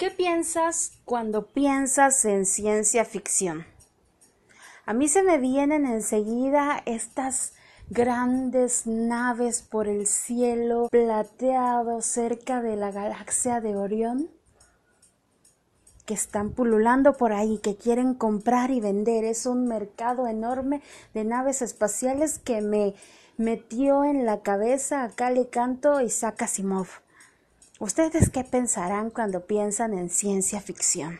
¿Qué piensas cuando piensas en ciencia ficción? A mí se me vienen enseguida estas grandes naves por el cielo plateado cerca de la galaxia de Orión que están pululando por ahí, que quieren comprar y vender. Es un mercado enorme de naves espaciales que me metió en la cabeza a Cali Canto y Sakasimov. ¿Ustedes qué pensarán cuando piensan en ciencia ficción?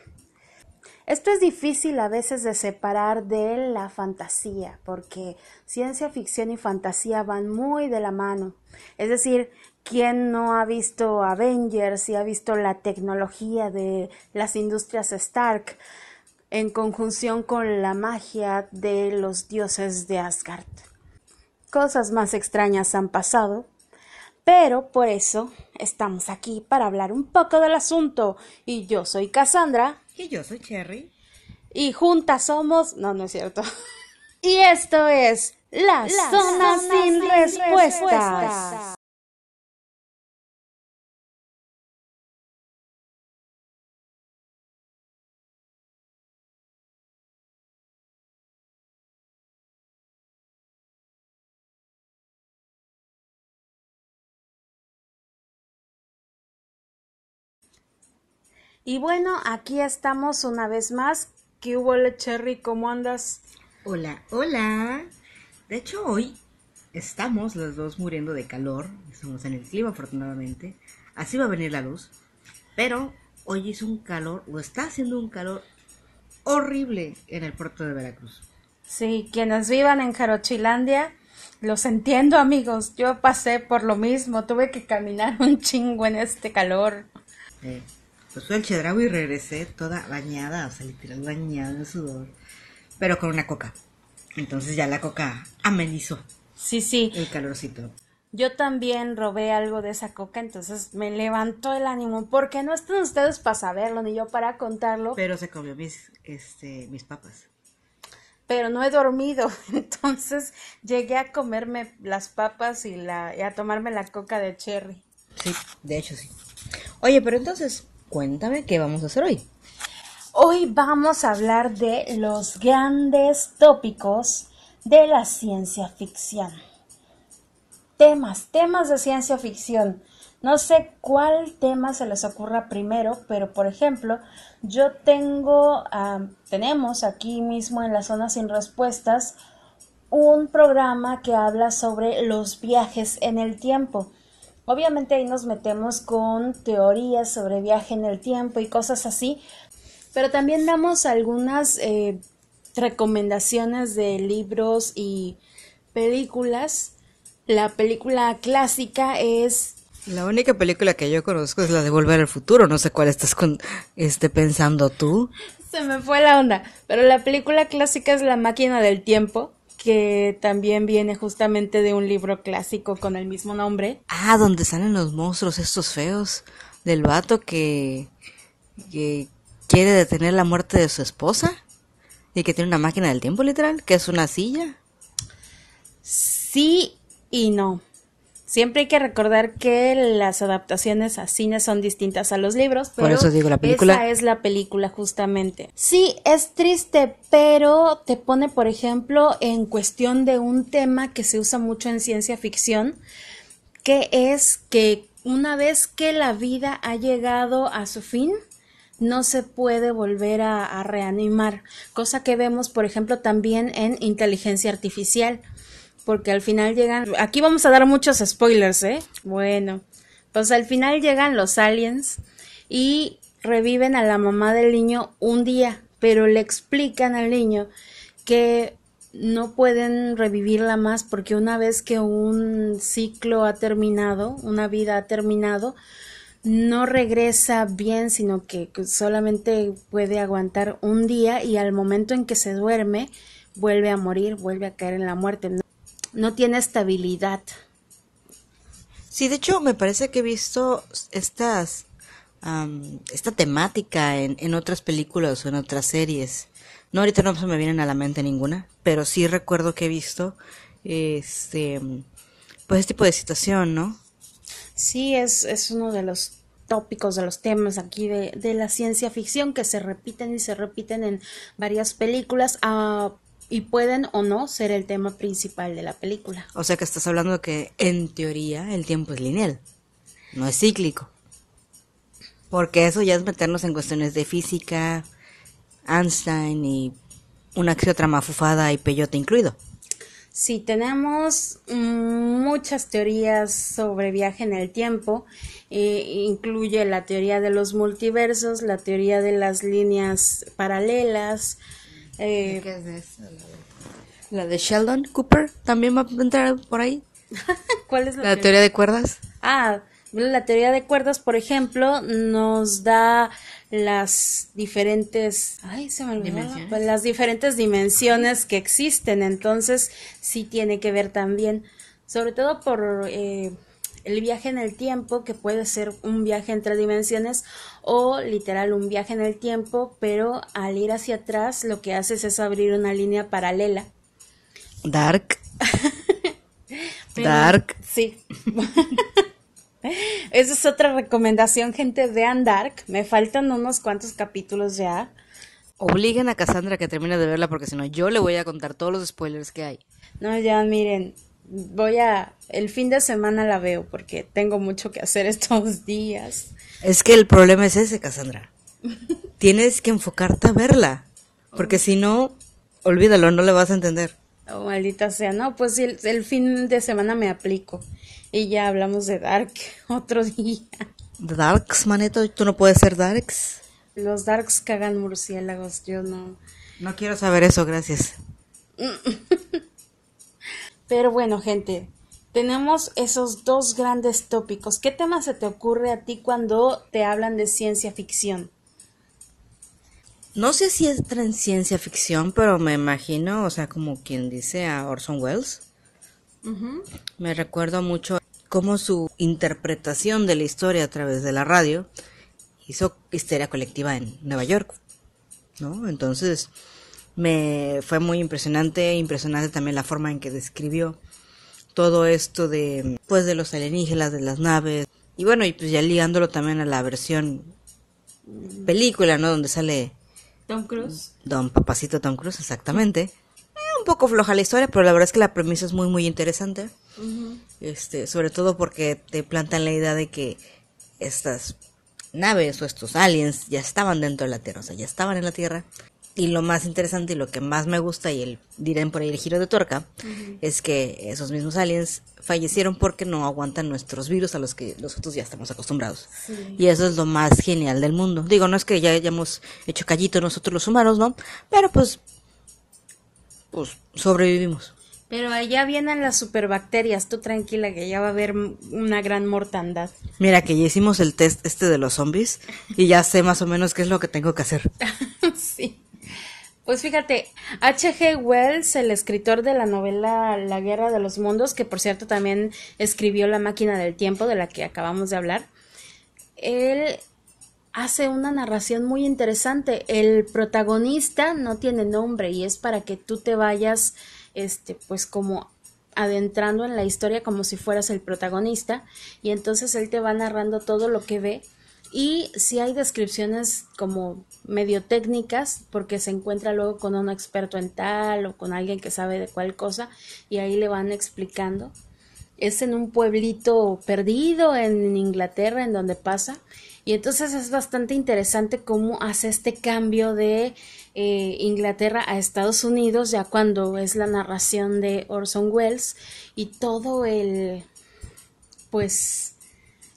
Esto es difícil a veces de separar de la fantasía, porque ciencia ficción y fantasía van muy de la mano. Es decir, ¿quién no ha visto Avengers y ha visto la tecnología de las industrias Stark en conjunción con la magia de los dioses de Asgard? Cosas más extrañas han pasado, pero por eso estamos aquí para hablar un poco del asunto. Y yo soy Cassandra. Y yo soy Cherry. Y juntas somos. No, no es cierto. y esto es La, zona, sin, respuestas. Y bueno, aquí estamos una vez más. ¿Qué hubo, Cherry? ¿Cómo andas? Hola, hola. De hecho, hoy estamos los dos muriendo de calor. Estamos en el clima, afortunadamente. Así va a venir la luz. Pero hoy hizo un calor, o está haciendo un calor horrible en el puerto de Veracruz. Sí, quienes vivan en Jarochilandia, los entiendo, amigos. Yo pasé por lo mismo. Tuve que caminar un chingo en este calor. Eh, pues fui al Chedraui y regresé toda bañada, o sea, literal bañada en sudor, pero con una coca. Entonces ya la coca amenizó. Sí, sí. El calorcito. Yo también robé algo de esa coca, entonces me levantó el ánimo, porque no están ustedes para saberlo, ni yo para contarlo. Pero se comió mis, este, mis papas. Pero no he dormido, entonces llegué a comerme las papas y, la, y a tomarme la coca de cherry. Sí, de hecho sí. Oye, pero entonces, Cuéntame qué vamos a hacer hoy. Hoy vamos a hablar de los grandes tópicos de la ciencia ficción. Temas, temas de ciencia ficción. No sé cuál tema se les ocurra primero, pero por ejemplo, yo tengo, tenemos aquí mismo en la zona sin respuestas un programa que habla sobre los viajes en el tiempo. Obviamente ahí nos metemos con teorías sobre viaje en el tiempo y cosas así, pero también damos algunas eh, recomendaciones de libros y películas. La película clásica es la única película que yo conozco es la de Volver al Futuro. No sé cuál estás con, este, pensando tú. Se me fue la onda. Pero la película clásica es La máquina del tiempo que también viene justamente de un libro clásico con el mismo nombre. Ah, donde salen los monstruos estos feos del vato que, que quiere detener la muerte de su esposa y que tiene una máquina del tiempo literal, que es una silla. Sí y no. Siempre hay que recordar que las adaptaciones a cine son distintas a los libros, pero Por eso digo la película. Esa es la película justamente. Sí, es triste, pero te pone, por ejemplo, en cuestión de un tema que se usa mucho en ciencia ficción, que es que una vez que la vida ha llegado a su fin, no se puede volver a, a reanimar, cosa que vemos, por ejemplo, también en inteligencia artificial porque al final llegan, aquí vamos a dar muchos spoilers, ¿eh? Bueno, pues al final llegan los aliens y reviven a la mamá del niño un día, pero le explican al niño que no pueden revivirla más porque una vez que un ciclo ha terminado, una vida ha terminado, no regresa bien, sino que solamente puede aguantar un día y al momento en que se duerme vuelve a morir, vuelve a caer en la muerte no tiene estabilidad. Sí, de hecho me parece que he visto estas esta temática en, en otras películas o en otras series. No, ahorita no se me vienen a la mente ninguna, pero sí recuerdo que he visto este pues este tipo de situación, ¿no? Sí, es, es uno de los tópicos, de los temas aquí de, de la ciencia ficción que se repiten y se repiten en varias películas ah, y pueden o no ser el tema principal de la película. O sea que estás hablando de que en teoría el tiempo es lineal, no es cíclico. Porque eso ya es meternos en cuestiones de física, Einstein y una que otra mafufada y peyote incluido. Sí, tenemos muchas teorías sobre viaje en el tiempo. Eh, incluye la teoría de los multiversos, la teoría de las líneas paralelas. Eh, ¿Qué es eso? La de Sheldon Cooper también va a entrar por ahí. ¿Cuál es la, la teoría de cuerdas? Ah, la teoría de cuerdas, por ejemplo, nos da las diferentes, ay, se me pues, las diferentes dimensiones que existen. Entonces, sí tiene que ver también, sobre todo por eh, el viaje en el tiempo, que puede ser un viaje entre dimensiones o literal un viaje en el tiempo, pero al ir hacia atrás lo que haces es abrir una línea paralela. Dark. Dark. Sí. Esa es otra recomendación, gente. Vean Dark. Me faltan unos cuantos capítulos ya. Obliguen a Cassandra que termine de verla porque si no yo le voy a contar todos los spoilers que hay. No, ya miren, voy a... El fin de semana la veo porque tengo mucho que hacer estos días. Es que el problema es ese, Cassandra. Tienes que enfocarte a verla. Porque si no, olvídalo, no le vas a entender. Oh, maldita sea. No, pues el, el fin de semana me aplico. Y ya hablamos de Dark otro día. ¿Darks, maneto? ¿Tú no puedes ser Darks? Los Darks cagan murciélagos, yo no. No quiero saber eso, gracias. Pero bueno, gente, tenemos esos dos grandes tópicos. ¿Qué tema se te ocurre a ti cuando te hablan de ciencia ficción? No sé si entra en ciencia ficción, pero me imagino, o sea, como quien dice a Orson Welles. Me recuerdo mucho cómo su interpretación de la historia a través de la radio hizo histeria colectiva en Nueva York, ¿no? Entonces me fue muy impresionante, impresionante también la forma en que describió todo esto de pues de los alienígenas, de las naves y bueno, y pues ya ligándolo también a la versión película, ¿no? Donde sale Tom Cruise. Don Papacito Tom Cruise, exactamente un poco floja la historia, pero la verdad es que la premisa es muy, muy interesante. este, sobre todo porque te plantan la idea de que estas naves o estos aliens ya estaban dentro de la Tierra, o sea, ya estaban en la Tierra. Y lo más interesante y lo que más me gusta, y el, dirán por ahí el giro de tuerca, es que esos mismos aliens fallecieron porque no aguantan nuestros virus a los que nosotros ya estamos acostumbrados. Y eso es lo más genial del mundo. Digo, no es que ya hayamos hecho callito nosotros los humanos, ¿no? Pero pues pues sobrevivimos. Pero allá vienen las superbacterias, tú tranquila que ya va a haber una gran mortandad. Mira que ya hicimos el test este de los zombies y ya sé más o menos qué es lo que tengo que hacer. sí. Pues fíjate, H.G. Wells, el escritor de la novela La Guerra de los Mundos, que por cierto también escribió La máquina del tiempo de la que acabamos de hablar, él hace una narración muy interesante. El protagonista no tiene nombre y es para que tú te vayas, este, pues como adentrando en la historia como si fueras el protagonista y entonces él te va narrando todo lo que ve y si hay descripciones como medio técnicas porque se encuentra luego con un experto en tal o con alguien que sabe de cuál cosa y ahí le van explicando. Es en un pueblito perdido en Inglaterra en donde pasa y entonces es bastante interesante cómo hace este cambio de eh, Inglaterra a Estados Unidos, ya cuando es la narración de Orson Welles y todo el, pues,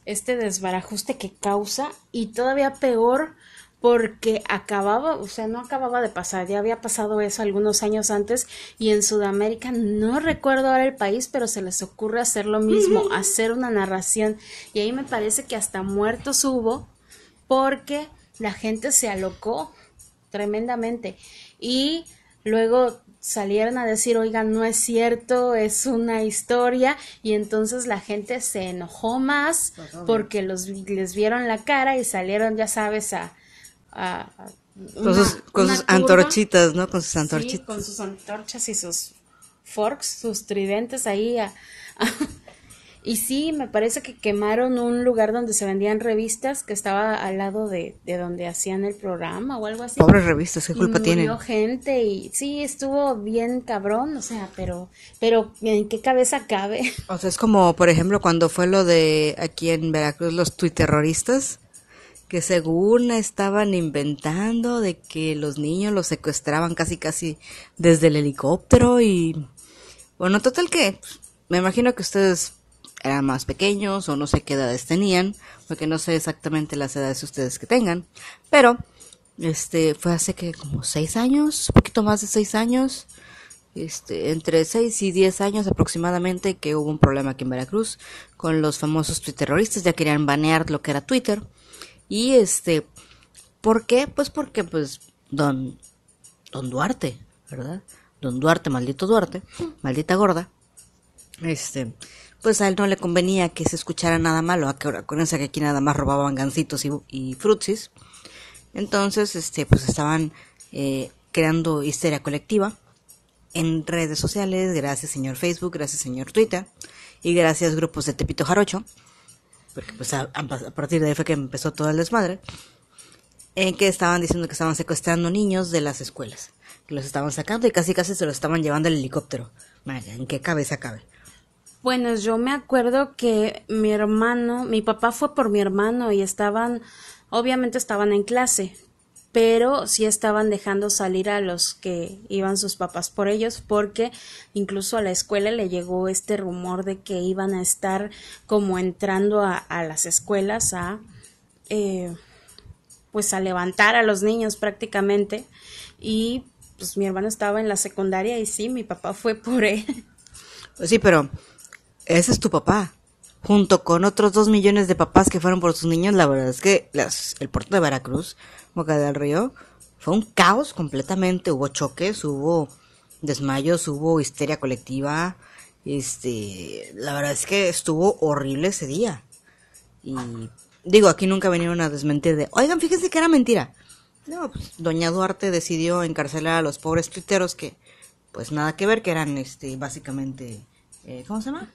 este desbarajuste que causa y todavía peor porque acababa, o sea, no acababa de pasar, ya había pasado eso algunos años antes y en Sudamérica, no recuerdo ahora el país, pero se les ocurre hacer lo mismo, hacer una narración y ahí me parece que hasta muertos hubo porque la gente se alocó tremendamente y luego salieron a decir, oigan, no es cierto, es una historia, y entonces la gente se enojó más porque los, les vieron la cara y salieron, ya sabes, a, con sus, antorchitas, ¿no? Con sus antorchitas. Sí, con sus antorchas y sus forks, sus tridentes ahí. Y sí, me parece que quemaron un lugar donde se vendían revistas que estaba al lado de, de donde hacían el programa o algo así. Pobres revistas, ¿qué Y culpa tienen? murió gente y sí, estuvo bien cabrón, o sea, pero, pero ¿en qué cabeza cabe? O sea, es como, por ejemplo, cuando fue lo de aquí en Veracruz, los tuiterroristas, que según estaban inventando de que los niños los secuestraban casi casi desde el helicóptero y... Bueno, total que pues, me imagino que ustedes eran más pequeños o no sé qué edades tenían, porque no sé exactamente las edades ustedes que tengan, pero este fue hace que como seis años, un poquito más de seis años, este, entre 6 y 10 años aproximadamente que hubo un problema aquí en Veracruz con los famosos twitterroristas, ya querían banear lo que era Twitter. Y este, ¿por qué? Pues porque pues don don Duarte, ¿verdad? Don Duarte, maldito Duarte, maldita gorda. Este, pues a él no le convenía que se escuchara nada malo, acuérdense que aquí nada más robaban gancitos y, y frutsis. Entonces, este, pues estaban eh, creando histeria colectiva en redes sociales, gracias señor Facebook, gracias señor Twitter y gracias grupos de Tepito Jarocho, porque pues a, partir de ahí fue que empezó todo el desmadre, en que estaban diciendo que estaban secuestrando niños de las escuelas, que los estaban sacando y casi casi se los estaban llevando al helicóptero. Vaya, ¿en qué cabeza cabe? Bueno, yo me acuerdo que mi hermano, mi papá fue por mi hermano y estaban, obviamente estaban en clase, pero sí estaban dejando salir a los que iban sus papás por ellos, porque incluso a la escuela le llegó este rumor de que iban a estar como entrando a, las escuelas a, eh, pues a levantar a los niños prácticamente, y pues mi hermano estaba en la secundaria y sí, mi papá fue por él. Sí, pero ese es tu papá. Junto con otros dos millones de papás que fueron por sus niños, la verdad es que las, el puerto de Veracruz, Boca del Río, fue un caos completamente. Hubo choques, hubo desmayos, hubo histeria colectiva. Este, la verdad es que estuvo horrible ese día. Y digo, aquí nunca vinieron a desmentir de, oigan, fíjense que era mentira. No, pues doña Duarte decidió encarcelar a los pobres tuiteros que, pues nada que ver, que eran, este, básicamente, eh, ¿cómo se llama?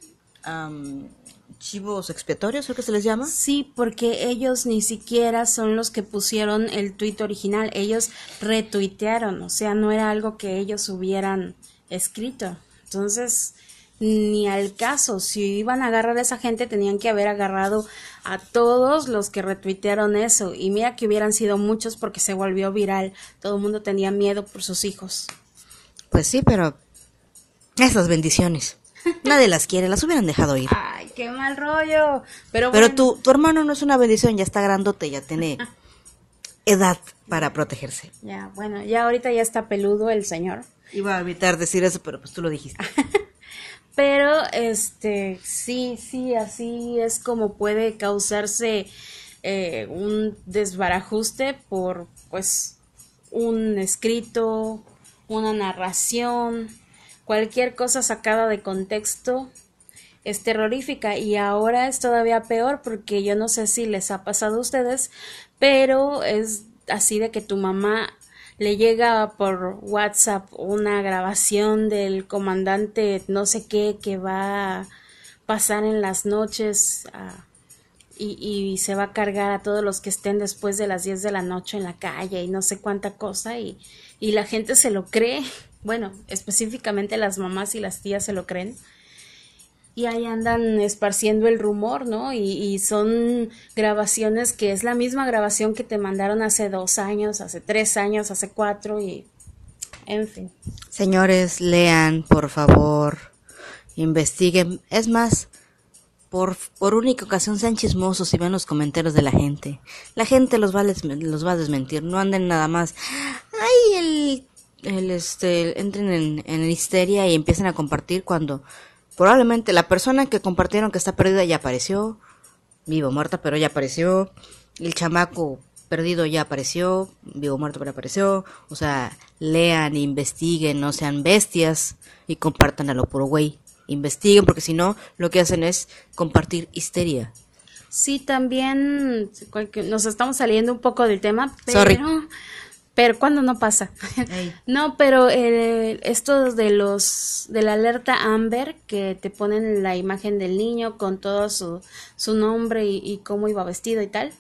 Chivos expiatorios, creo que se les llama. Sí, porque ellos ni siquiera son los que pusieron el tuit original, ellos retuitearon, o sea, no era algo que ellos hubieran escrito. Entonces, ni al caso, si iban a agarrar a esa gente, tenían que haber agarrado a todos los que retuitearon eso. Y mira que hubieran sido muchos porque se volvió viral, todo el mundo tenía miedo por sus hijos. Pues sí, pero esas bendiciones. Nadie las quiere, las hubieran dejado ir. Ay, qué mal rollo. Pero, Pero bueno, tu, tu hermano no es una bendición, ya está grandote, ya tiene edad para protegerse. Ya, bueno, ya ahorita ya está peludo el señor. Iba a evitar decir eso, pero pues tú lo dijiste. Pero, este, sí, sí, así es como puede causarse eh, un desbarajuste por, pues, un escrito, una narración, cualquier cosa sacada de contexto es terrorífica y ahora es todavía peor porque yo no sé si les ha pasado a ustedes, pero es así de que tu mamá le llega por WhatsApp una grabación del comandante no sé qué que va a pasar en las noches y, se va a cargar a todos los que estén después de las 10 de la noche en la calle y no sé cuánta cosa y la gente se lo cree. Bueno, específicamente las mamás y las tías se lo creen y ahí andan esparciendo el rumor, ¿no? Y, son grabaciones que es la misma grabación que te mandaron hace dos años, hace tres años, hace cuatro y en fin. Señores, lean, por favor, investiguen. Es más, por, por única ocasión sean chismosos y vean los comentarios de la gente. La gente los va a, los va a desmentir, no anden nada más. Ay, el, el este, entren en, en histeria y empiecen a compartir cuando probablemente la persona que compartieron que está perdida ya apareció, vivo muerta, pero ya apareció. El chamaco perdido ya apareció, vivo muerto pero apareció. O sea, lean, investiguen, no sean bestias y compartan a lo puro güey. Investiguen porque si no, lo que hacen es compartir histeria. Sí, también nos estamos saliendo un poco del tema, pero, Sorry. Pero cuando no pasa. Ey. no, pero eh, esto de los de la alerta Amber que te ponen la imagen del niño con todo su, su nombre y, y cómo iba vestido y tal.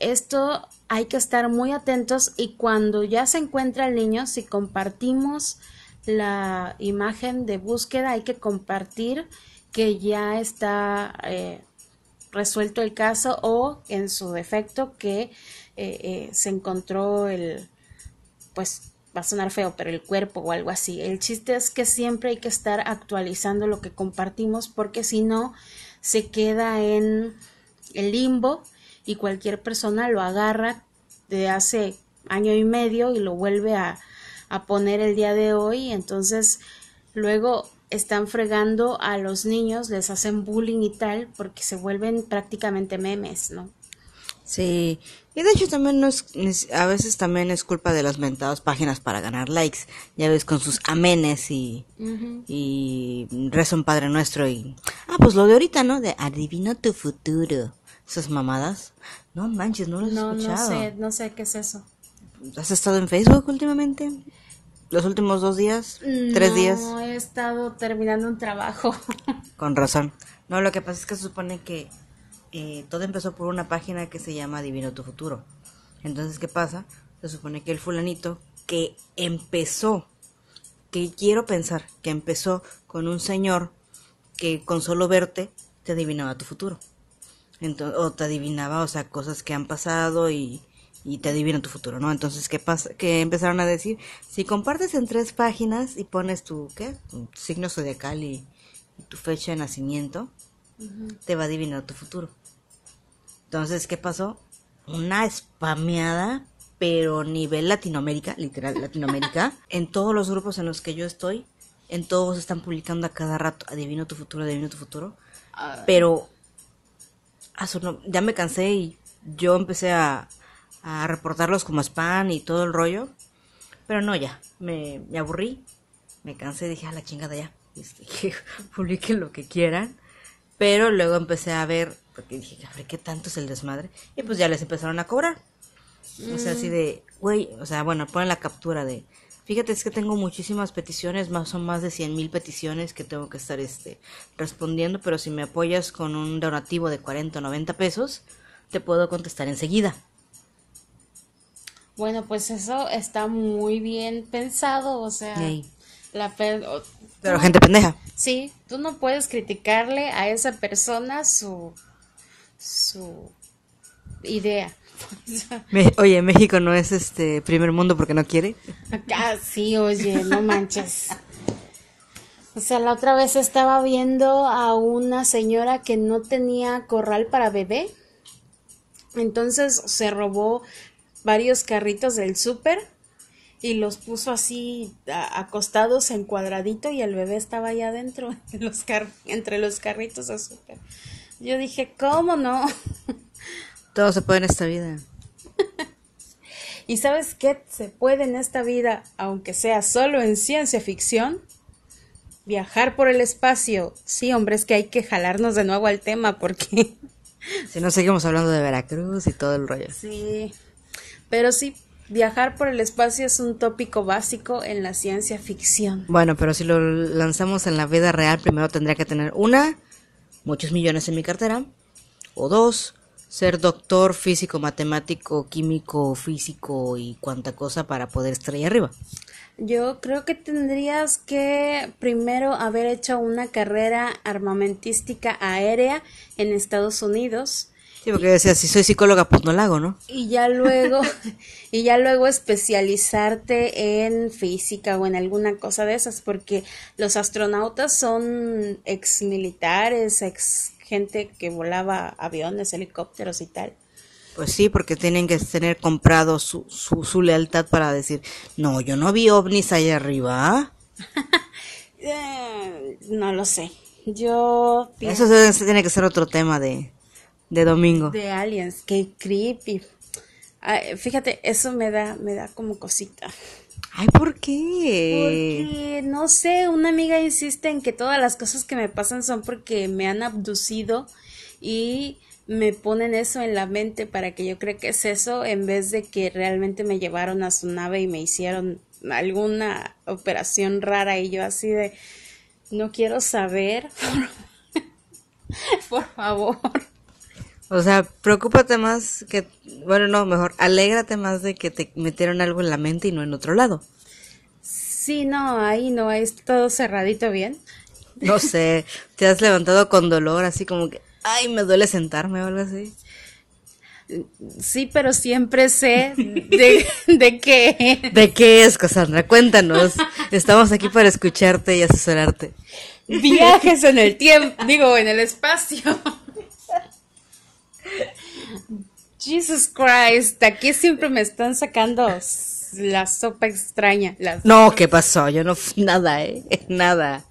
Esto hay que estar muy atentos y cuando ya se encuentra el niño, si compartimos la imagen de búsqueda, hay que compartir que ya está eh, resuelto el caso o en su defecto que eh, eh, se encontró el, pues va a sonar feo, pero el cuerpo o algo así. El chiste es que siempre hay que estar actualizando lo que compartimos porque si no se queda en el limbo y cualquier persona lo agarra de hace año y medio y lo vuelve a, a poner el día de hoy. Entonces luego están fregando a los niños, les hacen bullying y tal, porque se vuelven prácticamente memes, ¿no? Sí, y de hecho también no es, a veces también es culpa de las mentadas páginas para ganar likes, ya ves con sus amenes y, y rezo un Padre Nuestro y, ah, pues lo de ahorita, ¿no? De adivina tu futuro, esas mamadas, no manches, no lo he No, no escuchado. sé, no sé qué es eso. ¿Has estado en Facebook últimamente? ¿Los últimos dos días? ¿Tres no, días? he estado terminando un trabajo. Con razón. No, lo que pasa es que se supone que eh, todo empezó por una página que se llama Divino tu Futuro. Entonces, ¿qué pasa? Se supone que el fulanito que empezó, que quiero pensar, que empezó con un señor que con solo verte te adivinaba tu futuro. Entonces, o te adivinaba, o sea, cosas que han pasado y, y te adivina tu futuro, ¿no? Entonces, ¿qué pasa? Que empezaron a decir, si compartes en tres páginas y pones tu, ¿qué? Tu signo zodiacal y, y tu fecha de nacimiento, te va a adivinar tu futuro. Entonces, ¿qué pasó? Una spameada, pero nivel Latinoamérica, literal Latinoamérica, en todos los grupos en los que yo estoy, en todos están publicando a cada rato, adivino tu futuro, adivino tu futuro. Pero a su no- ya me cansé y yo empecé a, a reportarlos como spam y todo el rollo. Pero no, ya, me, me aburrí, me cansé, dije, a la chingada ya, este, que publiquen lo que quieran. Pero luego empecé a ver, porque dije, ¿qué tanto es el desmadre? Y pues ya les empezaron a cobrar. O sea, así de, güey, o sea, bueno, ponen la captura de, fíjate, es que tengo muchísimas peticiones, más son más de 100 mil peticiones que tengo que estar este, respondiendo, pero si me apoyas con un donativo de 40 o 90 pesos, te puedo contestar enseguida. Bueno, pues eso está muy bien pensado, o sea. La o- Pero gente pendeja. sí, tú no puedes criticarle a esa persona su su idea. Me- oye, México no es este primer mundo porque no quiere. Ah, sí, oye, no manches. O sea, la otra vez estaba viendo a una señora que no tenía corral para bebé. Entonces se robó varios carritos del súper y los puso así a- acostados en cuadradito y el bebé estaba allá adentro, en los car- entre los carritos de súper. Yo dije, ¿cómo no? Todo se puede en esta vida. ¿Y sabes qué se puede en esta vida, aunque sea solo en ciencia ficción? Viajar por el espacio. Sí, hombre, es que hay que jalarnos de nuevo al tema porque... Si no, seguimos hablando de Veracruz y todo el rollo. Sí, pero sí, viajar por el espacio es un tópico básico en la ciencia ficción. Bueno, pero si lo lanzamos en la vida real, primero tendría que tener una, muchos millones en mi cartera, o dos, ser doctor, físico, matemático, químico, físico y cuanta cosa para poder estar ahí arriba. Yo creo que tendrías que primero haber hecho una carrera armamentística aérea en Estados Unidos Sí, porque decía, si soy psicóloga, pues no la hago, ¿no? y ya luego y ya luego especializarte en física o en alguna cosa de esas porque los astronautas son ex militares, ex gente que volaba aviones, helicópteros y tal. Pues sí, porque tienen que tener comprado su, su, su lealtad para decir, no, yo no vi ovnis allá arriba. Eh, no lo sé. Yo Eso se- se tiene que ser otro tema de, de domingo. de aliens, qué creepy. Ay, fíjate, eso me da me da como cosita. Ay, ¿por qué? Porque, no sé, una amiga insiste en que todas las cosas que me pasan son porque me han abducido y me ponen eso en la mente para que yo creo que es eso en vez de que realmente me llevaron a su nave y me hicieron alguna operación rara y yo así de no quiero saber por favor o sea preocúpate más que bueno no mejor alégrate más de que te metieron algo en la mente y no en otro lado sí no ahí no es todo cerradito bien no sé te has levantado con dolor así como que ay, me duele sentarme o algo así. Sí, pero siempre sé de, de qué. ¿De qué es, Cassandra? Cuéntanos. Estamos aquí para escucharte y asesorarte. Viajes en el tiempo, digo, en el espacio. Jesus Christ, aquí siempre me están sacando la sopa extraña. no, ¿qué pasó? Yo no, nada, ¿eh? Nada.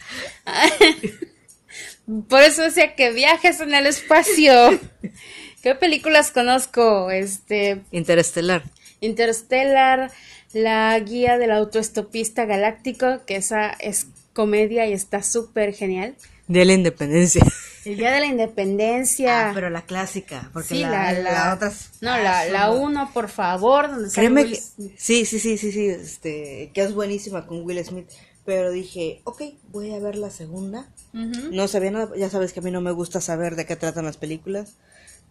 Por eso decía que viajes en el espacio. ¿Qué películas conozco? Este. Interestelar. Interstellar, la guía del autoestopista galáctico, que esa es comedia y está súper genial. Día de la Independencia. El Día de la Independencia. Ah, pero la clásica, porque la, la, otra No, la, la uno, por favor, donde Créeme que, sí, sí, sí, sí, sí, este, que es buenísima con Will Smith. Pero dije, ok, voy a ver la segunda. No sabía nada, ya sabes que a mí no me gusta saber de qué tratan las películas.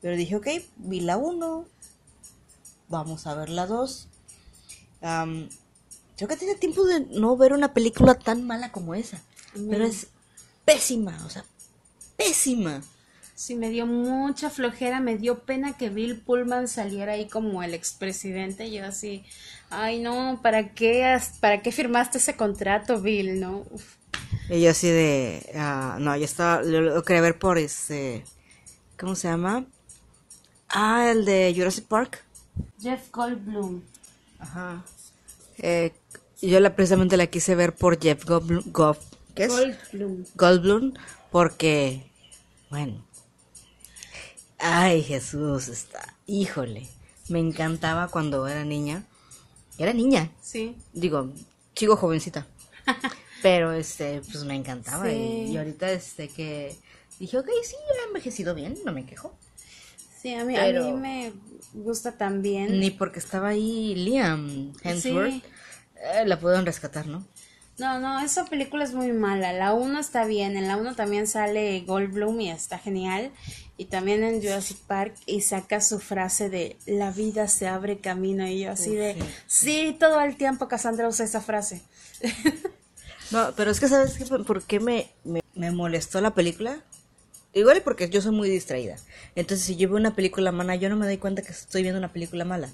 Pero dije, ok, vi la uno, vamos a ver la dos. creo que tiene tiempo de no ver una película tan mala como esa. Pero es pésima, o sea, pésima. Sí, me dio mucha flojera, me dio pena que Bill Pullman saliera ahí como el expresidente. Yo así, ay no, ¿para qué, para qué firmaste ese contrato, Bill? No. Y yo así de, uh, no, yo estaba, lo, quería ver por ese, ¿cómo se llama? Ah, el de Jurassic Park. Jeff Goldblum. Ajá. Eh, yo la, precisamente la quise ver por Jeff Goldblum. ¿Qué es? Goldblum. Goldblum, porque, bueno, Ay, Jesús, está. Híjole. Me encantaba cuando era niña. Era niña. Sí. Digo, chico jovencita. Pero este, pues me encantaba. Y, ahorita este que dije, ok, sí, he envejecido bien, no me quejo. Sí, a mí, a mí me gusta también. Ni porque estaba ahí Liam Hemsworth. Eh, la pudieron rescatar, ¿no? No, no, esa película es muy mala. La 1 está bien, en la 1 también sale Goldblum y está genial. Y también en Jurassic Park y saca su frase de la vida se abre camino. Y yo así de, sí, todo el tiempo Cassandra usa esa frase. no, pero es que ¿sabes qué? por qué me, me, molestó la película? Igual porque yo soy muy distraída. Entonces si yo veo una película mala, yo no me doy cuenta que estoy viendo una película mala.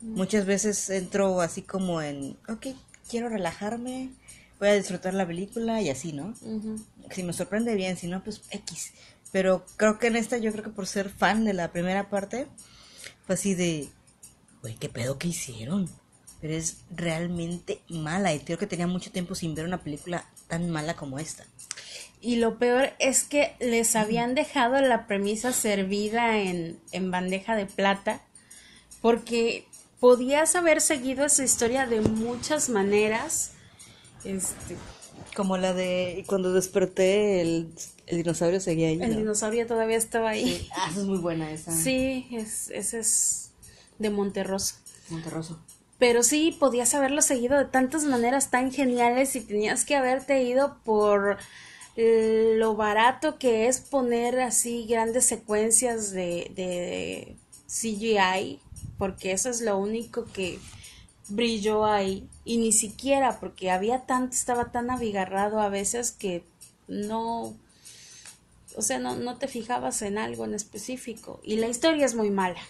Mm. Muchas veces entro así como en, ok, quiero relajarme, voy a disfrutar la película y así, ¿no? Si me sorprende bien, si no, pues X. Pero creo que en esta, yo creo que por ser fan de la primera parte, fue así de, güey, ¿qué pedo que hicieron? Pero es realmente mala y creo que tenía mucho tiempo sin ver una película tan mala como esta. Y lo peor es que les habían dejado la premisa servida en, en bandeja de plata, porque podías haber seguido esa historia de muchas maneras este, como la de cuando desperté el, dinosaurio seguía ahí. El dinosaurio todavía estaba ahí. Ah, esa es muy buena esa. Sí, es, ese es de Monterroso. Monterroso. Pero sí, podías haberlo seguido de tantas maneras tan geniales y tenías que haberte ido por lo barato que es poner así grandes secuencias de, de CGI, porque eso es lo único que brilló ahí y ni siquiera porque había tanto, estaba tan abigarrado a veces que no, o sea, no, no te fijabas en algo en específico y la historia es muy mala.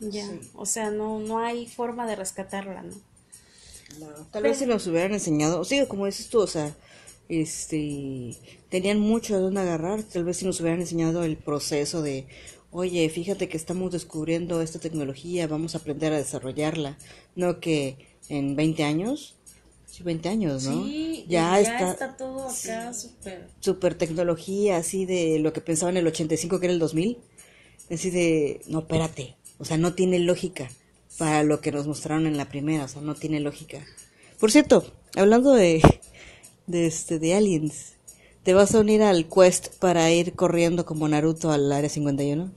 Ya, o sea, no, no hay forma de rescatarla, ¿no? tal vez si nos hubieran enseñado, sí, como dices tú, o sea, este, tenían mucho de dónde agarrar, tal vez si nos hubieran enseñado el proceso de, oye, fíjate que estamos descubriendo esta tecnología, vamos a aprender a desarrollarla, no que en 20 años, sí, 20 años, ¿no? Sí, ya, está, todo acá súper. Super tecnología, así de lo que pensaba en el 85 que era el 2000, así de, no, espérate, o sea, no tiene lógica para lo que nos mostraron en la primera, o sea, no tiene lógica. Por cierto, hablando de, de este, de aliens, ¿Te vas a unir al quest para ir corriendo como Naruto al área 51?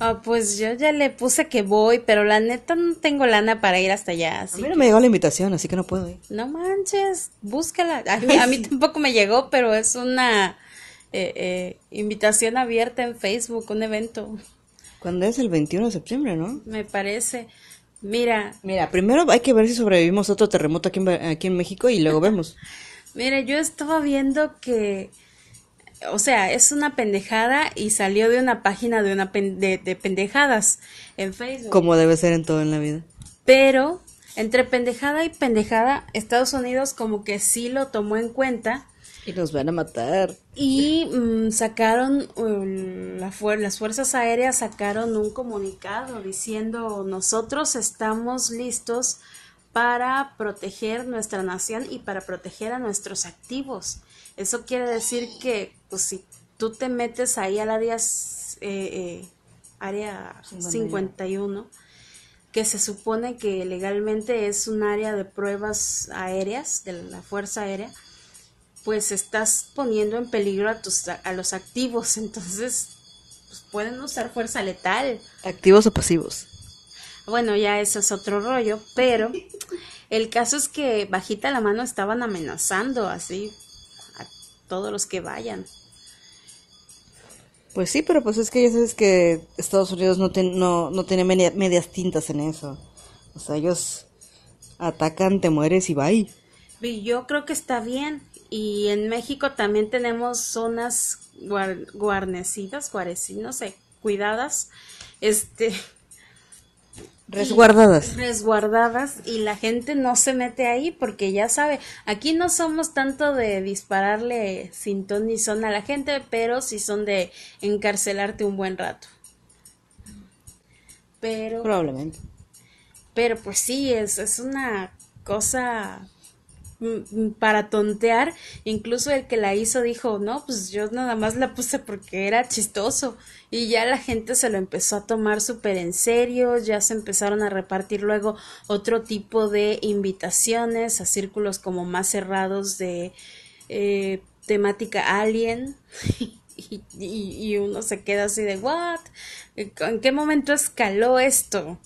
Ah, pues yo ya le puse que voy, pero la neta no tengo lana para ir hasta allá. A Así mí no me llegó la invitación, así que no puedo ir. No manches, búscala. A mí, a mí tampoco me llegó, pero es una eh, eh, invitación abierta en Facebook, un evento, ¿Cuándo es? El 21 de septiembre, ¿no? me parece. Mira, Mira, primero hay que ver si sobrevivimos a otro terremoto aquí en, aquí en México y luego vemos. mira, yo estaba viendo que, o sea, es una pendejada y salió de una página de una pen- de, de pendejadas en Facebook. Como debe ser en todo en la vida. Pero entre pendejada y pendejada, Estados Unidos como que sí lo tomó en cuenta Y nos van a matar. Y mm, sacaron, um, la las fuerzas aéreas sacaron un comunicado diciendo nosotros estamos listos para proteger nuestra nación y para proteger a nuestros activos. Eso quiere decir que pues si tú te metes ahí al área, eh, eh, área 51, que se supone que legalmente es un área de pruebas aéreas de la Fuerza Aérea, pues estás poniendo en peligro a tus a los activos, entonces pues, pueden usar fuerza letal. ¿Activos o pasivos? Bueno, ya eso es otro rollo, pero el caso es que bajita la mano estaban amenazando así todos los que vayan. Pues sí, pero pues es que ya sabes que Estados Unidos no, ten- no, no tiene media- medias tintas en eso. O sea, ellos atacan, te mueres y bye. Yo creo que está bien. Y en México también tenemos zonas guar- guarnecidas, guareci- no sé, cuidadas, este, Resguardadas. resguardadas y la gente no se mete ahí porque ya sabe, aquí no somos tanto de dispararle sin ton ni son a la gente, pero sí son de encarcelarte un buen rato. Pero, Probablemente. pero pues sí, es, es una cosa para tontear. Incluso el que la hizo dijo, no, pues yo nada más la puse porque era chistoso. Y ya la gente se lo empezó a tomar súper en serio, ya se empezaron a repartir luego otro tipo de invitaciones a círculos como más cerrados de eh, temática alien. Y, y- y uno se queda así de, ¿what? ¿En qué momento escaló esto?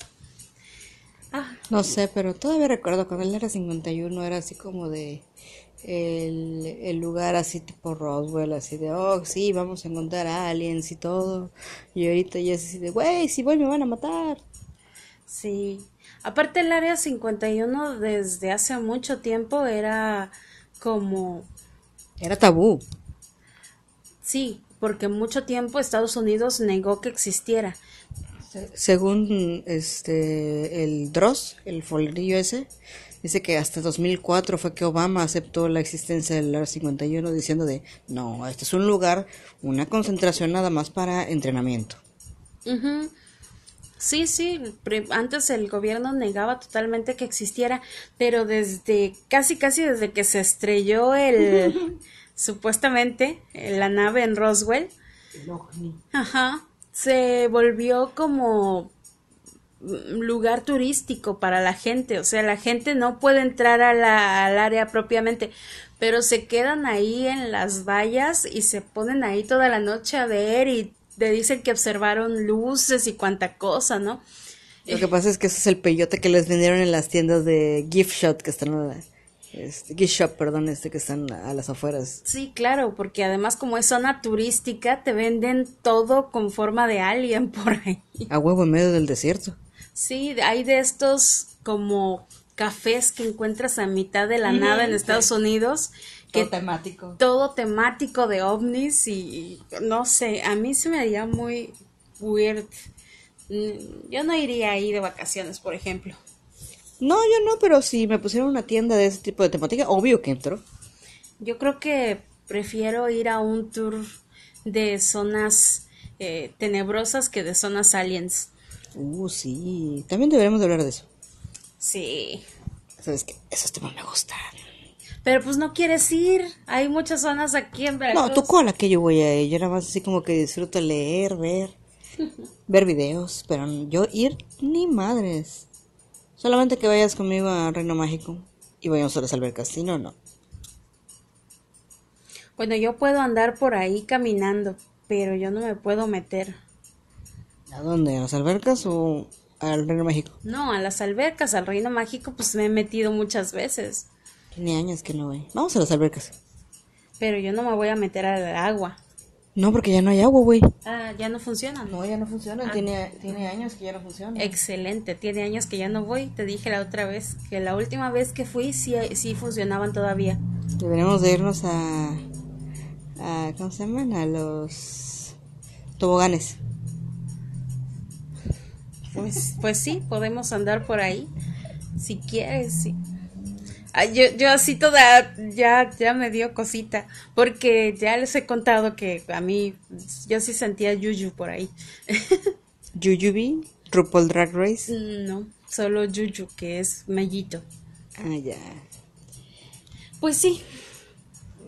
Ah, No sé, pero todavía recuerdo cuando él era 51 era así como de el, el lugar así tipo Roswell, así de, oh, sí, vamos a encontrar aliens y todo. Y ahorita ya es así de, güey, si voy me van a matar. Sí. Aparte el área 51 desde hace mucho tiempo era como Era tabú. sí, porque mucho tiempo Estados Unidos negó que existiera. Según este el Dross, el follerillo ese, dice que hasta 2004 fue que Obama aceptó la existencia del Área 51 diciendo de, no, este es un lugar, una concentración nada más para entrenamiento. Ujú. Sí, sí, antes el gobierno negaba totalmente que existiera, pero desde casi casi desde que se estrelló el supuestamente la nave en Roswell, Ajá, se volvió como lugar turístico para la gente, o sea, la gente no puede entrar al área propiamente, pero se quedan ahí en las vallas y se ponen ahí toda la noche a ver y te dicen que observaron luces y cuanta cosa, ¿no? Lo que pasa es que ese es el peyote que les vendieron en las tiendas de gift shop que están a la- este, gift shop, perdón, este que están a las afueras. Sí, claro, porque además como es zona turística, te venden todo con forma de alien por ahí. A huevo en medio del desierto. Sí, hay de estos como cafés que encuentras a mitad de la nada en Estados Unidos, que temático. todo temático de ovnis y, y no sé, a mí se me haría muy weird. Mm, Yo no iría ahí de vacaciones, por ejemplo. No, yo no, pero si me pusieran una tienda de ese tipo de temática, obvio que entro. Yo creo que prefiero ir a un tour de zonas eh, tenebrosas que de zonas aliens. Uh, sí. También deberíamos de hablar de eso. Sí. ¿Sabes qué? Esos temas me gustan. Pero pues no quieres ir. Hay muchas zonas aquí en Veracruz. No, tú cola que yo voy a ir. Yo nada más así como que disfruto leer, ver, ver videos. Pero yo ir ni madres. Solamente que vayas conmigo a Reino Mágico y vayamos a las albercas. Si no, no. Bueno, yo puedo andar por ahí caminando, pero yo no me puedo meter. ¿A dónde? ¿A las albercas o al Reino Mágico? No, a las albercas, al Reino Mágico, pues me he metido muchas veces. Tiene años que no voy. Vamos a las albercas. Pero yo no me voy a meter al agua. No, porque ya no hay agua, güey. Ah, ya no funcionan. No, ya no funciona. Ah. Tiene, tiene años que ya no funciona. Excelente, tiene años que ya no voy. Te dije la otra vez que la última vez que fui sí, sí funcionaban todavía. Deberíamos de irnos a, a... ¿Cómo se llaman? A los toboganes. Pues, pues sí, podemos andar por ahí. Si quieres, sí. Yo, yo así toda, ya, ya me dio cosita, porque ya les he contado que a mí, yo sí sentía yuyu por ahí. Yuyubi, RuPaul Drag Race. no, solo yuyu, que es mellito. Ah, ya. Pues sí,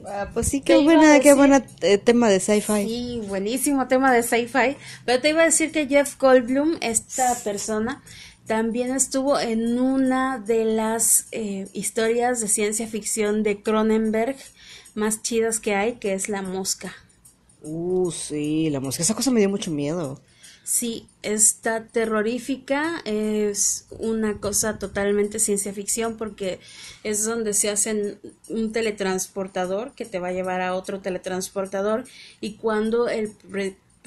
Ah, pues sí, ¿Qué buena eh, tema de sci-fi. Sí, buenísimo tema de sci-fi. Pero te iba a decir que Jeff Goldblum, esta persona, también estuvo en una de las eh, historias de ciencia ficción de Cronenberg más chidas que hay, que es La Mosca. Uh, sí, la música. Esa cosa me dio mucho miedo. Sí, está terrorífica, es una cosa totalmente ciencia ficción porque es donde se hacen un teletransportador que te va a llevar a otro teletransportador y cuando el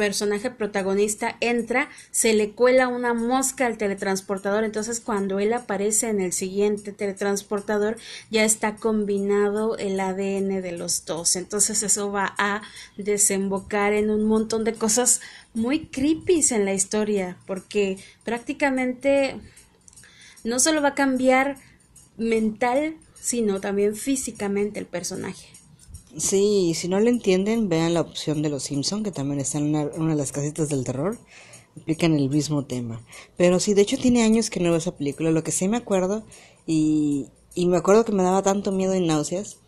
personaje protagonista entra, se le cuela una mosca al teletransportador, entonces cuando él aparece en el siguiente teletransportador ya está combinado el ADN de los dos, entonces eso va a desembocar en un montón de cosas muy creepy en la historia, porque prácticamente no solo va a cambiar mental, sino también físicamente el personaje. Sí, si no lo entienden, vean la opción de Los Simpson, que también está en una, de las casitas del terror. Explican el mismo tema. Pero sí, de hecho tiene años que no veo esa película. Lo que sí me acuerdo, y, y me acuerdo que me daba tanto miedo y náuseas,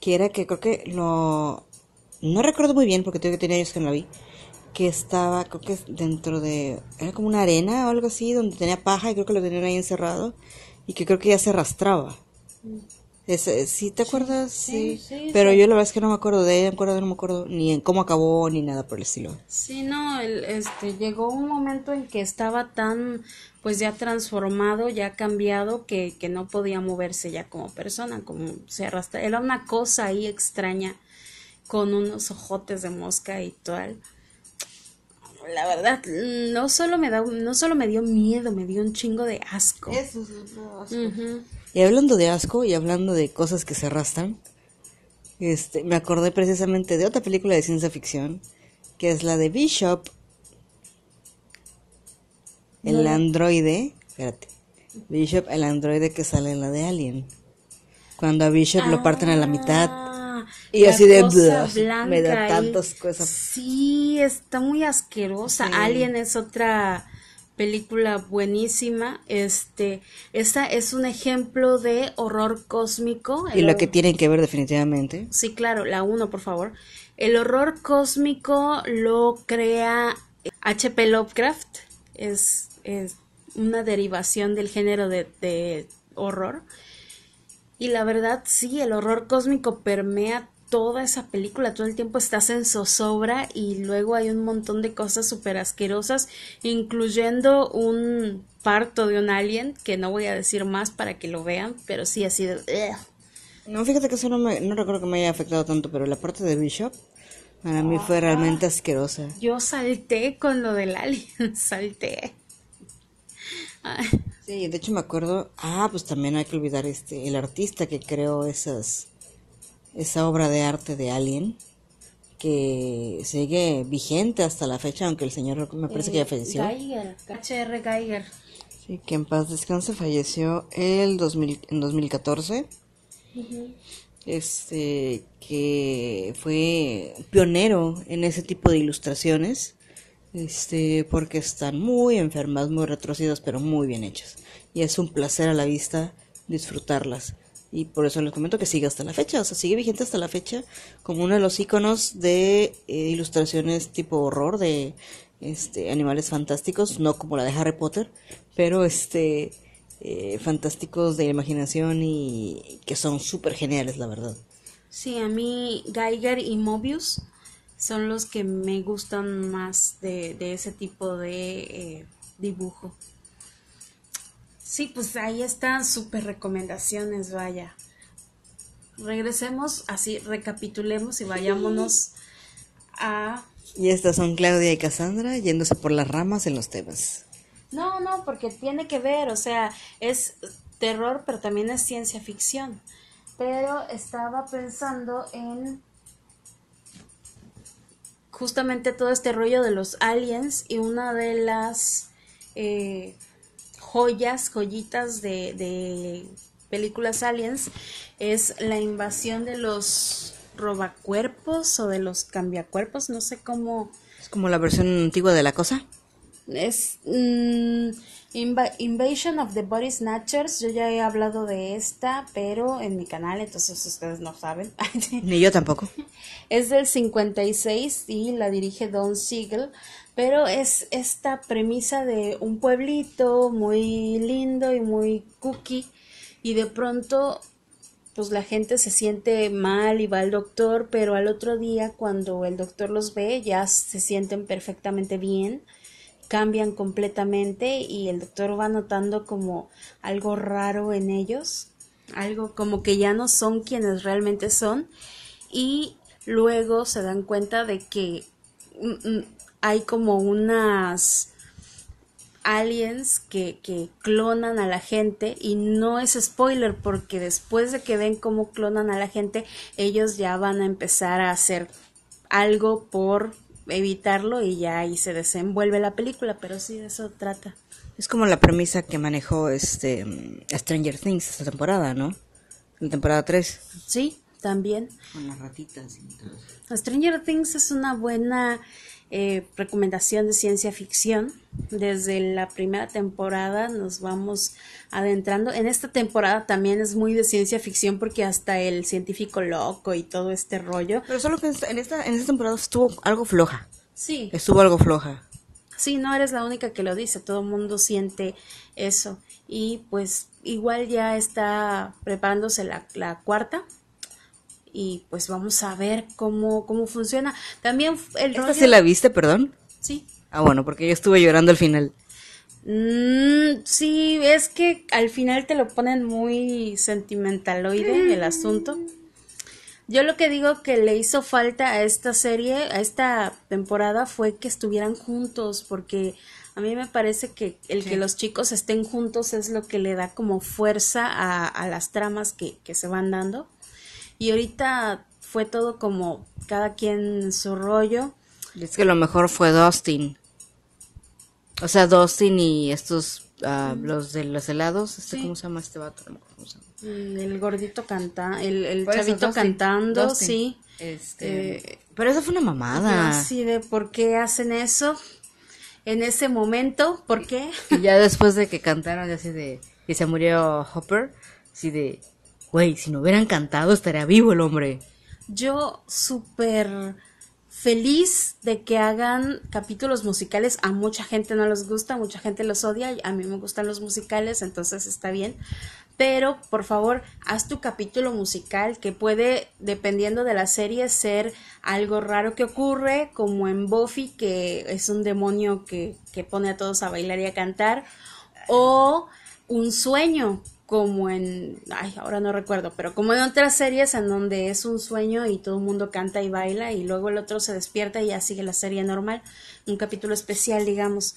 que era que creo que lo... No recuerdo muy bien, porque tengo que tenía años que no la vi. Que estaba, creo que dentro de... Era como una arena o algo así, donde tenía paja y creo que lo tenían ahí encerrado. Y que creo que ya se arrastraba. Ese, ¿Sí te acuerdas? Sí. sí, sí, Pero sí. yo la verdad es que no me acuerdo de ella, me acuerdo, no me acuerdo ni en cómo acabó ni nada por el estilo. Sí, no, el- este, llegó un momento en que estaba tan, pues ya transformado, ya cambiado, que, que no podía moverse ya como persona, como se arrastra. Era una cosa ahí extraña, con unos ojotes de mosca y tal. La verdad, no solo me da, no solo me dio miedo, me dio un chingo de asco. Ujú. Y hablando de asco y hablando de cosas que se arrastran, este, me acordé precisamente de otra película de ciencia ficción, que es la de Bishop, el androide, espérate, Bishop, el androide que sale en la de Alien. Cuando a Bishop lo parten a la mitad. Y así de, "Bleh", me da blanca tantas cosas. Sí, está muy asquerosa. Sí. Alien es otra película buenísima. Este, esta es un ejemplo de horror cósmico. Y lo que tienen que ver definitivamente. Sí, claro, la uno, por favor. El horror cósmico lo crea H.P. Lovecraft. Es, es una derivación del género de, de horror. Y la verdad, sí, el horror cósmico permea toda esa película. Todo el tiempo estás en zozobra y luego hay un montón de cosas súper asquerosas, incluyendo un parto de un alien, que no voy a decir más para que lo vean, pero sí así de... "Ugh". No, fíjate que eso no, me, no recuerdo que me haya afectado tanto, pero la parte de Bishop para mí fue realmente asquerosa. Yo salté con lo del alien, salté. Ay, Sí, de hecho me acuerdo, ah, pues también hay que olvidar este, el artista que creó esas, esa obra de arte de Alien, que sigue vigente hasta la fecha, aunque el señor me parece que ya falleció. Geiger, H.R. Geiger. Sí, que en paz descanse, falleció el 2000, en 2014. Este, que fue pionero en ese tipo de ilustraciones. Este, porque están muy enfermas, muy retorcidas, pero muy bien hechas. Y es un placer a la vista disfrutarlas. Y por eso les comento que sigue hasta la fecha, o sea, sigue vigente hasta la fecha como uno de los iconos de eh, ilustraciones tipo horror de este animales fantásticos, no como la de Harry Potter, pero este eh, fantásticos de imaginación y que son súper geniales, la verdad. Sí, a mí Geiger y Mobius son los que me gustan más de, de ese tipo de eh, dibujo. Sí, pues ahí están súper recomendaciones, vaya. Regresemos, así recapitulemos y vayámonos a... Y estas son Claudia y Cassandra yéndose por las ramas en los temas. No, no, porque tiene que ver, o sea, es terror, pero también es ciencia ficción. Pero estaba pensando en justamente todo este rollo de los aliens y una de las eh, joyas, joyitas de, de películas aliens es la invasión de los robacuerpos o de los cambiacuerpos, no sé cómo. Es como la versión antigua de la cosa. Es mm, Invasion of the Body Snatchers. Yo ya he hablado de esta, pero en mi canal, entonces ustedes no saben. Ni yo tampoco. Es del 56 y la dirige Don Siegel, pero es esta premisa de un pueblito muy lindo y muy cookie y de pronto pues la gente se siente mal y va al doctor, pero al otro día cuando el doctor los ve ya se sienten perfectamente bien, cambian completamente y el doctor va notando como algo raro en ellos, algo como que ya no son quienes realmente son y luego se dan cuenta de que mm, mm, hay como unas aliens que, que, clonan a la gente y no es spoiler porque después de que ven cómo clonan a la gente ellos ya van a empezar a hacer algo por evitarlo y ya ahí se desenvuelve la película pero sí de eso trata. Es como la premisa que manejó este Stranger Things esta temporada ¿no? en temporada 3 sí también. Con las ratitas y todo Stranger Things es una buena eh, recomendación de ciencia ficción. Desde la primera temporada nos vamos adentrando. En esta temporada también es muy de ciencia ficción porque hasta el científico loco y todo este rollo. Pero solo que en esta, en esta temporada estuvo algo floja. Sí. Estuvo algo floja. Sí, no eres la única que lo dice, todo el mundo siente eso. Y pues igual ya está preparándose la, la cuarta y pues vamos a ver cómo, cómo funciona. También el ¿Esta rollo... sí la viste, perdón? Sí. Ah, bueno, porque yo estuve llorando al final. Mm, sí, es que al final te lo ponen muy sentimentaloide el asunto. Yo lo que digo que le hizo falta a esta serie, a esta temporada, fue que estuvieran juntos, porque a mí me parece que el que los chicos estén juntos es lo que le da como fuerza a, a las tramas que, que se van dando. Y ahorita fue todo como cada quien su rollo. Es que lo mejor fue Dustin. O sea, Dustin y estos, uh, los de los helados, este, Sí. ¿cómo se llama este vato? Cómo se llama. Mm, El gordito canta, el, el Por eso, chavito Dustin, cantando, Dustin. sí. Este, Eh, pero eso fue una mamada. Así de por qué hacen eso en ese momento, ¿por qué? Y ya después de que cantaron, ya así de, y se murió Hopper, así de, güey, si no hubieran cantado estaría vivo el hombre. Yo súper feliz de que hagan capítulos musicales. A mucha gente no les gusta, mucha gente los odia. A mí me gustan los musicales, entonces está bien. Pero por favor, haz tu capítulo musical que puede, dependiendo de la serie, ser algo raro que ocurre, como en Buffy, que es un demonio que, que pone a todos a bailar y a cantar, o un sueño, como en, ay, ahora no recuerdo, pero como en otras series en donde es un sueño y todo el mundo canta y baila y luego el otro se despierta y ya sigue la serie normal, un capítulo especial, digamos.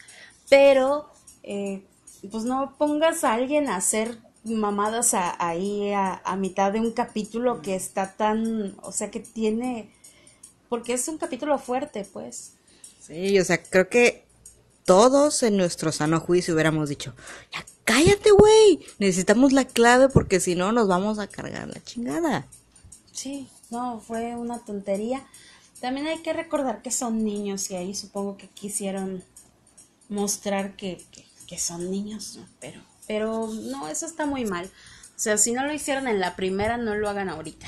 Pero, eh, pues no pongas a alguien a hacer mamadas a- ahí a, a mitad de un capítulo que está tan, o sea, que tiene, porque es un capítulo fuerte, pues. Sí, o sea, creo que todos en nuestro sano juicio hubiéramos dicho, ya cállate, güey, necesitamos la clave porque si no nos vamos a cargar la chingada. Sí, no, fue una tontería. También hay que recordar que son niños y ahí supongo que quisieron mostrar que, que, que son niños, ¿no? pero, pero no, eso está muy mal. O sea, si no lo hicieron en la primera, no lo hagan ahorita.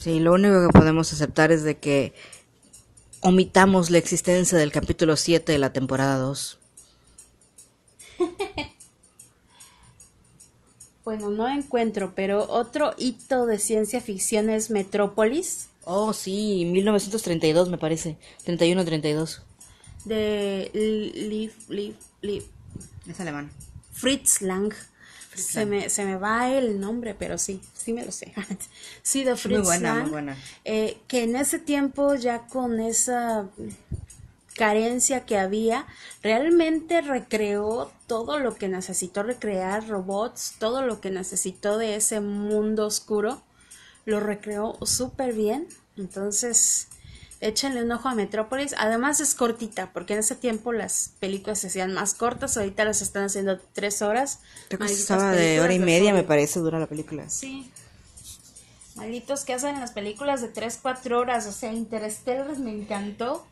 Sí, lo único que podemos aceptar es de que omitamos la existencia del capítulo 7 de la temporada 2. Bueno, no encuentro, pero otro hito de ciencia ficción es Metrópolis. Oh, sí, 1932 me parece. 31-32. De Liv, Liv, Liv. Es alemán. Fritz Lang. se, Me, se me va el nombre, pero sí, sí me lo sé. sí, de Fritz Muy buena, Lang. muy buena. eh, que en ese tiempo, ya con esa carencia que había, realmente recreó todo lo que necesitó recrear, robots, todo lo que necesitó de ese mundo oscuro, lo recreó súper bien. Entonces, échenle un ojo a Metrópolis. Además es cortita, porque en ese tiempo las películas se hacían más cortas, ahorita las están haciendo tres horas. Creo que Malditas estaba de hora y media, me parece, dura la película. Sí. Malditos que hacen las películas de 3, 4 horas. O sea, Interstellar me encantó.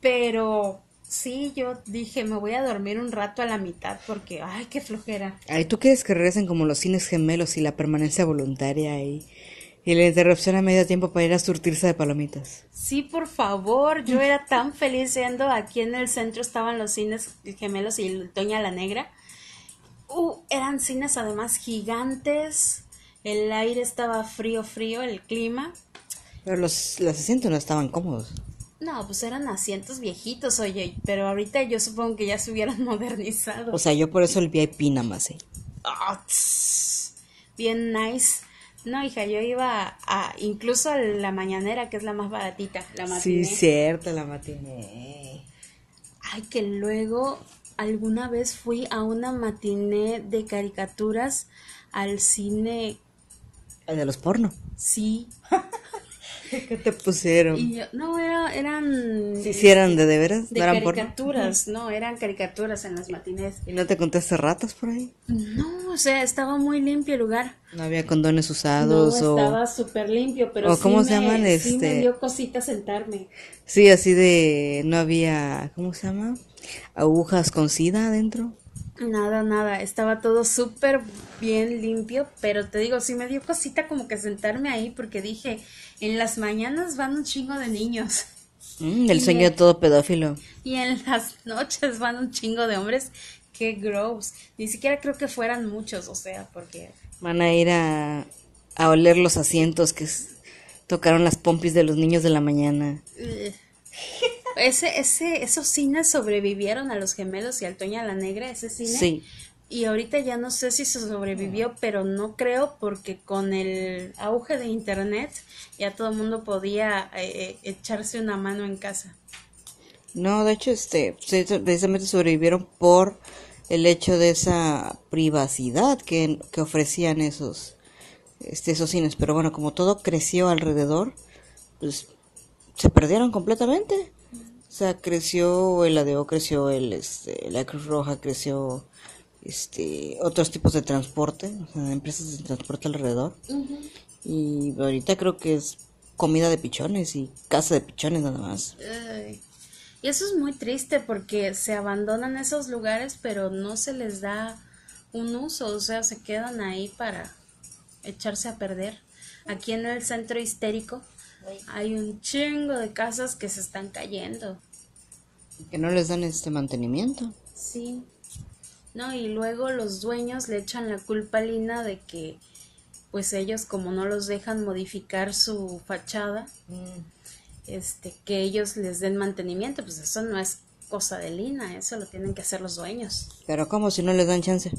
Pero sí, yo dije, me voy a dormir un rato a la mitad porque, ay, qué flojera. Ay, ¿tú quieres que regresen como los cines gemelos y la permanencia voluntaria y, y la interrupción a medio tiempo para ir a surtirse de palomitas? Sí, por favor, yo era tan feliz yendo. Aquí en el centro estaban los cines gemelos y Toña la Negra. Uh, eran cines además gigantes. El aire estaba frío, frío, el clima. Pero los, los asientos no estaban cómodos. No, pues eran asientos viejitos, oye, pero ahorita yo supongo que ya se hubieran modernizado. O sea, yo por eso el VIP nada más, ¿eh? Tss, bien nice. No, hija, yo iba a, incluso a la mañanera, que es la más baratita, la Sí, matiné. cierto, la matiné. Ay, que luego alguna vez fui a una matiné de caricaturas al cine, El de los porno. sí, ¿Qué te pusieron? y yo, no, era, eran... ¿Sí, sí eran de de veras? De ¿No eran caricaturas, no, eran caricaturas en las matinés. ¿Y no te contaste ratas por ahí? No, o sea, estaba muy limpio el lugar. ¿No había condones No, usados o...? estaba súper limpio, pero o sí ¿cómo se me- llaman? sí me Este- dio cosita sentarme. Sí, así de... No había... ¿Cómo se llama? Agujas con sida adentro. Nada, nada, estaba todo súper bien limpio, pero te digo, sí me dio cosita como que sentarme ahí porque dije, en las mañanas van un chingo de niños Mm, el sueño de todo pedófilo. y en las noches van un chingo de hombres. Qué gross. Ni siquiera creo que fueran muchos, o sea, porque... Van a ir a, a oler los asientos que tocaron las pompis de los niños de la mañana. Ese, ese, esos cines sobrevivieron a los gemelos y al Toña la Negra, ese cine. Sí. Y ahorita ya no sé si se sobrevivió, pero no creo porque con el auge de internet ya todo el mundo podía eh, eh, echarse una mano en casa. No, de hecho, este, precisamente sobrevivieron por el hecho de esa privacidad que, que ofrecían esos, este, esos cines. Pero bueno, como todo creció alrededor, pues se perdieron completamente. O sea, creció el ADO, creció el, este, la Cruz Roja, creció este, otros tipos de transporte, o sea, empresas de transporte alrededor. Y ahorita creo que es comida de pichones y casa de pichones nada más. Ay. Y eso es muy triste porque se abandonan esos lugares, pero no se les da un uso, o sea, se quedan ahí para echarse a perder. Aquí en el centro histérico hay un chingo de casas que se están cayendo. Que no les dan este mantenimiento. Sí. No, y luego los dueños le echan la culpa a Lina de que pues ellos como no los dejan modificar su fachada, este, que ellos les den mantenimiento, pues eso no es cosa de Lina, eso lo tienen que hacer los dueños. Pero ¿cómo si no les dan chance?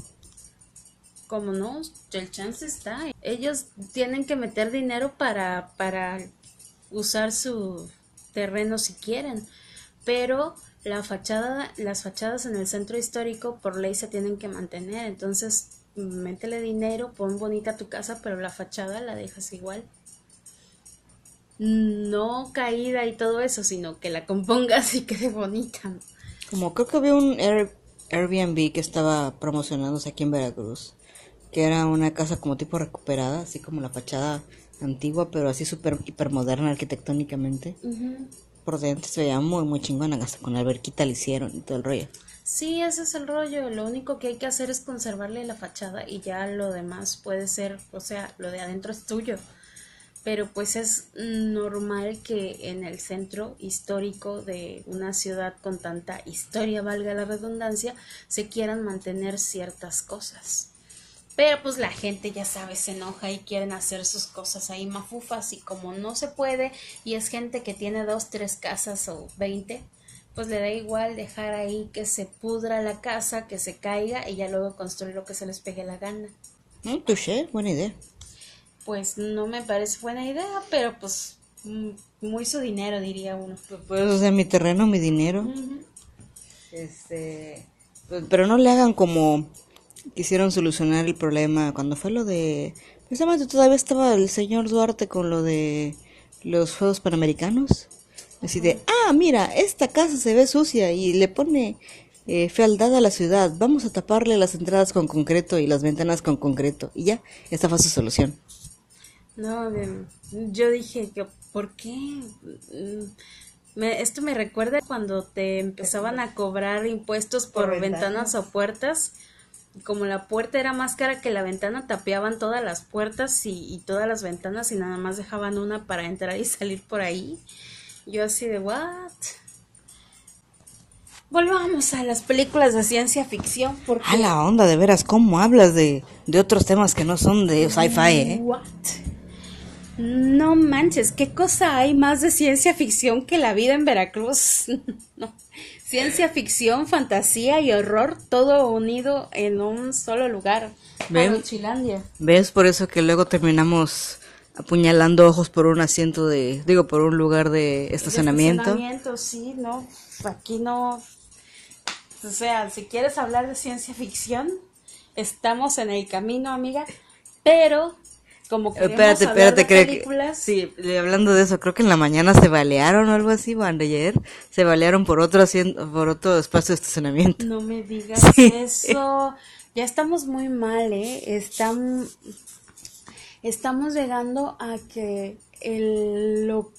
Como no, el chance está. Ellos tienen que meter dinero para, para usar su terreno si quieren, pero la fachada, las fachadas en el centro histórico por ley se tienen que mantener, entonces métele dinero, pon bonita tu casa, pero la fachada la dejas igual. No caída y todo eso, sino que la compongas y quede bonita. Como creo que había un Air- Airbnb que estaba promocionándose aquí en Veracruz, que era una casa como tipo recuperada, así como la fachada antigua, pero así súper hipermoderna arquitectónicamente. Por dentro se veía muy, muy chingona, hasta con alberquita le hicieron y todo el rollo. Sí, ese es el rollo. Lo único que hay que hacer es conservarle la fachada y ya lo demás puede ser, o sea, lo de adentro es tuyo. Pero pues es normal que en el centro histórico de una ciudad con tanta historia, valga la redundancia, se quieran mantener ciertas cosas. Pero pues la gente ya sabe, se enoja y quieren hacer sus cosas ahí mafufas y como no se puede y es gente que tiene dos, tres casas o veinte, pues le da igual dejar ahí que se pudra la casa, que se caiga y ya luego construir lo que se les pegue la gana. Mm, touché, buena idea. Pues no me parece buena idea, pero pues mm, muy su dinero diría uno. Pues, o sea, mi terreno, mi dinero. Este, pues, pero no le hagan como quisieron solucionar el problema cuando fue lo de precisamente todavía estaba el señor Duarte con lo de los Juegos Panamericanos. Así de, ah, mira, esta casa se ve sucia y le pone eh, fealdad a la ciudad. Vamos a taparle las entradas con concreto y las ventanas con concreto. Y ya, esta fue su solución. No, yo dije, que, ¿por qué? Mm, me, esto me recuerda cuando te empezaban a cobrar impuestos por, Por ventanas ventanas. o puertas. Como la puerta era más cara que la ventana, tapeaban todas las puertas y, y todas las ventanas y nada más dejaban una para entrar y salir por ahí. Yo así de, ¿what? Volvamos a las películas de ciencia ficción porque... A la onda, de veras, ¿cómo hablas de, de otros temas que no son de sci-fi, eh? What? No manches, ¿qué cosa hay más de ciencia ficción que la vida en Veracruz? no. Ciencia ficción, fantasía y horror, todo unido en un solo lugar. Ven. ¿Ves? Por eso que luego terminamos apuñalando ojos por un asiento de, digo, por un lugar de estacionamiento. Estacionamiento, sí, no. Aquí no. O sea, si quieres hablar de ciencia ficción, estamos en el camino, amiga. Pero, como Espérate, hablar espérate, de creo que... películas, Sí, eh, hablando de eso, creo que en la mañana se balearon o algo así, o ayer se balearon por otro, asiento, por otro espacio de estacionamiento. No me digas Sí. eso. Ya estamos muy mal, ¿eh? Estam- estamos llegando a que el, lo-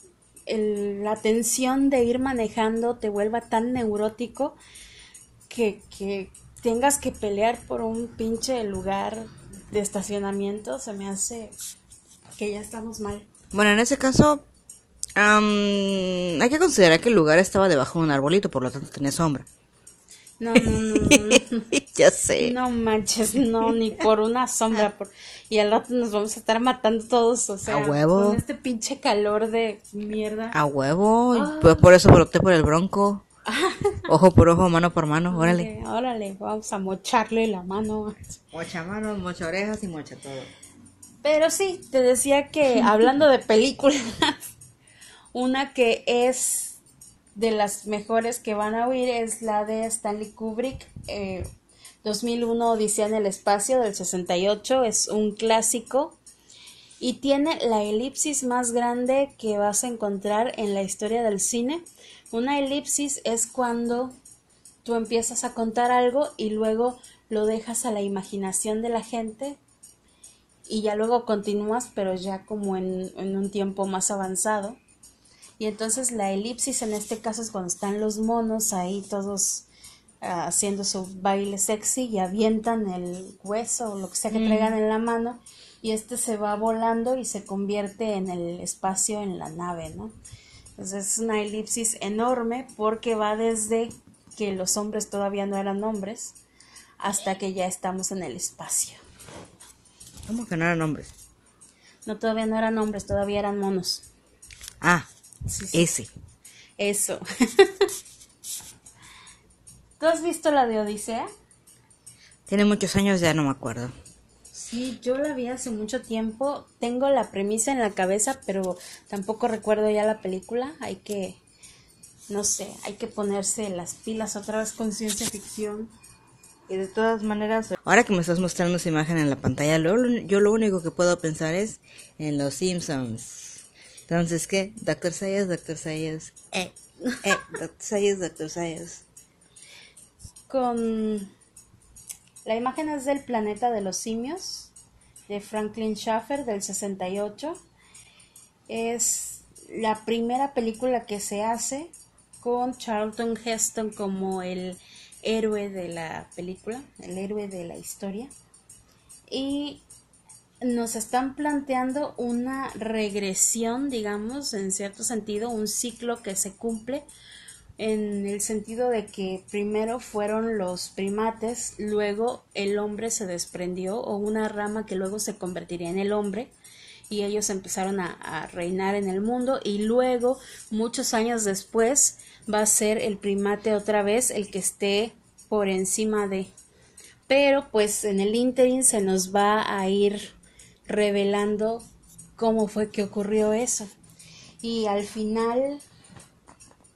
el- la tensión de ir manejando te vuelva tan neurótico que, que tengas que pelear por un pinche lugar de estacionamiento. Se me hace que ya estamos mal. Bueno, en ese caso, hay que considerar que el lugar estaba debajo de un arbolito, por lo tanto tenía sombra. No, no, no, ya sé. No manches, no, ni por una sombra. Por... Y al rato nos vamos a estar matando todos, o sea, A huevo. con este pinche calor de mierda. A huevo, pues por eso opté por el bronco. Ojo por ojo, mano por mano, órale. Órale, vamos a mocharle la mano. Mocha manos, mocha orejas y mocha todo. Pero sí, te decía que hablando de películas, una que es de las mejores que van a oír es la de Stanley Kubrick, eh, 2001 Odisea en el espacio del 68, es un clásico y tiene la elipsis más grande que vas a encontrar en la historia del cine. Una elipsis es cuando tú empiezas a contar algo y luego lo dejas a la imaginación de la gente y ya luego continúas, pero ya como en, en un tiempo más avanzado. Y entonces la elipsis en este caso es cuando están los monos ahí todos ah, haciendo su baile sexy y avientan el hueso o lo que sea que traigan en la mano y este se va volando y se convierte en el espacio en la nave, ¿no? Entonces es una elipsis enorme porque va desde que los hombres todavía no eran hombres hasta que ya estamos en el espacio. ¿Cómo que no eran hombres? No, todavía no eran hombres, todavía eran monos. Ah, Sí, sí. ese. Eso. ¿Tú has visto la de Odisea? Tiene muchos años, ya no me acuerdo. Sí, yo la vi hace mucho tiempo. Tengo la premisa en la cabeza, pero tampoco recuerdo ya la película. Hay que, no sé, hay que ponerse las pilas otra vez con ciencia ficción. Y de todas maneras, ahora que me estás mostrando esa imagen en la pantalla, lo- yo lo único que puedo pensar es en los Simpsons. Entonces, ¿qué? Doctor Sayas, Doctor Sayas. Eh, eh, Doctor Sayas, Doctor Sayas. Con la imagen es del planeta de los simios de Franklin Schaffer del 68. Es la primera película que se hace con Charlton Heston como el héroe de la película, el héroe de la historia. Y nos están planteando una regresión, digamos, en cierto sentido, un ciclo que se cumple en el sentido de que primero fueron los primates, luego el hombre se desprendió o una rama que luego se convertiría en el hombre y ellos empezaron a, reinar en el mundo y luego muchos años después va a ser el primate otra vez el que esté por encima de. Pero pues en el interim se nos va a ir revelando cómo fue que ocurrió eso. Y al final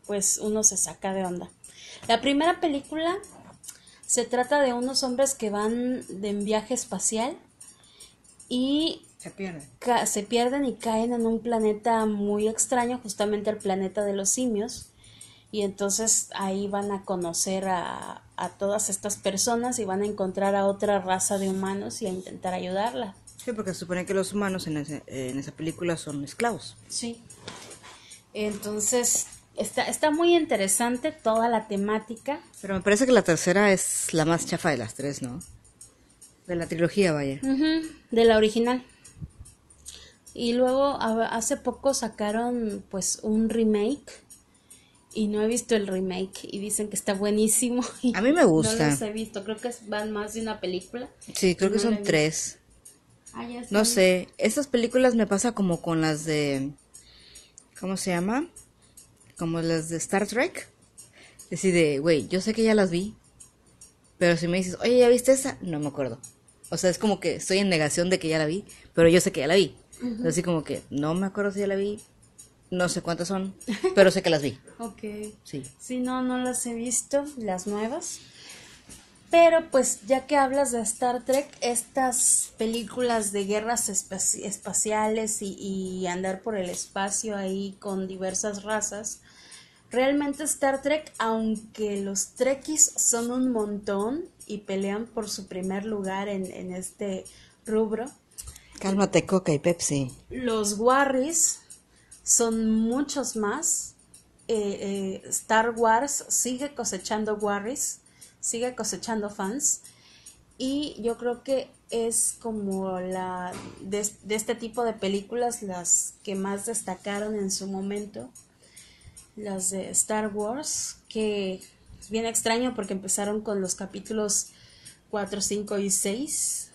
pues uno se saca de onda. La primera película se trata de unos hombres que van de en viaje espacial y se pierden. se pierden y caen en un planeta muy extraño, justamente el planeta de los simios. Y entonces ahí van a conocer a, a todas estas personas y van a encontrar a otra raza de humanos y a intentar ayudarla. Sí, porque se supone que los humanos en, en esa película son esclavos. Sí. Entonces, Está, está muy interesante toda la temática. Pero me parece que la tercera es la más chafa de las tres, ¿no? De la trilogía, vaya. de la original. Y luego hace poco sacaron pues un remake y no he visto el remake y dicen que está buenísimo. A mí me gusta. No los he visto, creo que van más de una película. Sí, creo que son tres. Ah, no sé, estas películas me pasa como con las de... ¿Cómo se llama? Como las de Star Trek. Decide, güey, yo sé que ya las vi, pero si me dices, oye, ¿ya viste esa? No me acuerdo. O sea, es como que estoy en negación de que ya la vi, pero yo sé que ya la vi. Así como que no me acuerdo si ya la vi, no sé cuántas son, pero sé que las vi. ok. Sí. Sí, no, no las he visto, las nuevas. Pero pues ya que hablas de Star Trek, estas películas de guerras espaciales y, y, andar por el espacio ahí con diversas razas, realmente Star Trek, aunque los Trekkies son un montón y pelean por su primer lugar en, en este rubro. Cálmate, Coca y Pepsi. Los Warris son muchos más. Eh, eh, Star Wars sigue cosechando Warris sigue cosechando fans y yo creo que es como la de, este tipo de películas las que más destacaron en su momento las de Star Wars que es bien extraño porque empezaron con los capítulos 4, 5 y 6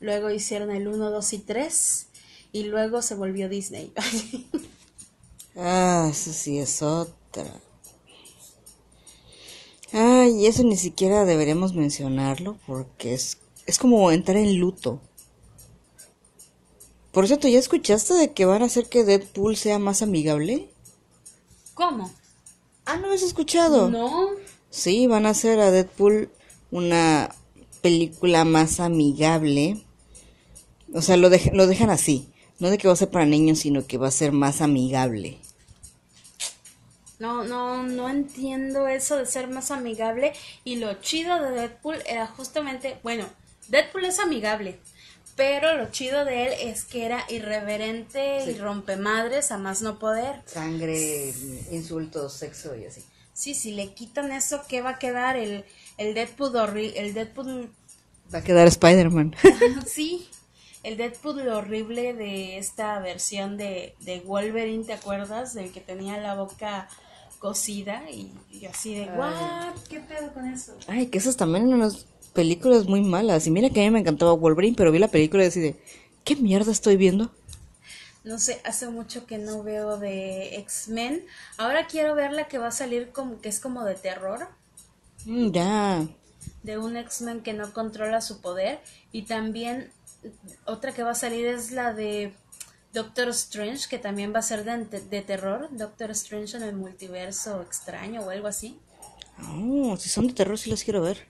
luego hicieron el 1, 2 y 3 y luego se volvió Disney ah, eso sí es otra Ay, eso ni siquiera deberíamos mencionarlo porque es, es como entrar en luto. Por cierto, ¿ya escuchaste de que van a hacer que Deadpool sea más amigable? ¿Cómo? Ah, ¿no has escuchado? No. Sí, van a hacer a Deadpool una película más amigable. O sea, lo, lo dejan así. No de que va a ser para niños, sino que va a ser más amigable. No, no, no entiendo eso de ser más amigable. Y lo chido de Deadpool era justamente, bueno, Deadpool es amigable, pero lo chido de él es que era irreverente y rompemadres a más no poder. Sangre, insultos, sexo y así. Sí, si le quitan eso, ¿qué va a quedar? El, el Deadpool horrible, el Deadpool... Va a quedar Spider-Man. sí, el Deadpool horrible de esta versión de, de Wolverine, ¿te acuerdas? Del que tenía la boca cocida y, así de, ¿what? ¿Qué pedo con eso? Ay, que esas también unas películas muy malas. Y mira que a mí me encantaba Wolverine, pero vi la película y decidí, ¿qué mierda estoy viendo? No sé, hace mucho que no veo de X-Men. Ahora quiero ver la que va a salir como que es como de terror. Mm, ya. De un X-Men que no controla su poder. Y también otra que va a salir es la de Doctor Strange, que también va a ser de, terror. Doctor Strange en el multiverso extraño o algo así. Oh, si son de terror, sí las quiero ver.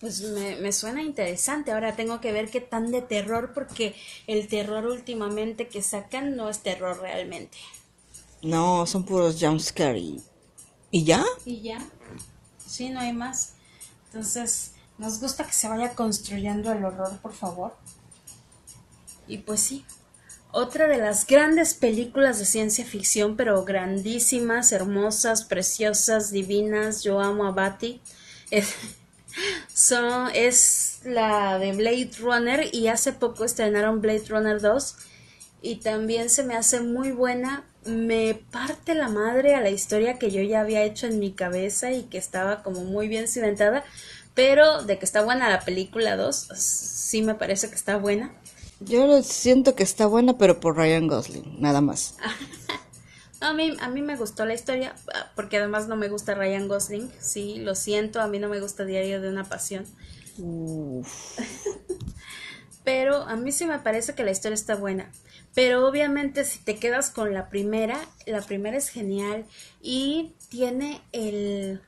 Pues me, me, suena interesante. Ahora tengo que ver qué tan de terror, porque el terror últimamente que sacan no es terror realmente. No, son puros jumpscare. ¿Y, ¿Y ya? Y ya. Sí, no hay más. Entonces, nos gusta que se vaya construyendo el horror, por favor. Y pues sí, otra de las grandes películas de ciencia ficción, pero grandísimas, hermosas, preciosas, divinas, yo amo a Batty, es, es la de Blade Runner y hace poco estrenaron Blade Runner 2 y también se me hace muy buena. Me parte la madre a la historia que yo ya había hecho en mi cabeza y que estaba como muy bien cimentada, pero de que está buena la película 2, sí me parece que está buena. Yo siento que está buena, pero por Ryan Gosling, nada más. a, mí, a mí me gustó la historia, porque además no me gusta Ryan Gosling, sí, lo siento, a mí no me gusta Diario de una Pasión. pero a mí sí me parece que la historia está buena. Pero obviamente si te quedas con la primera, la primera es genial y tiene el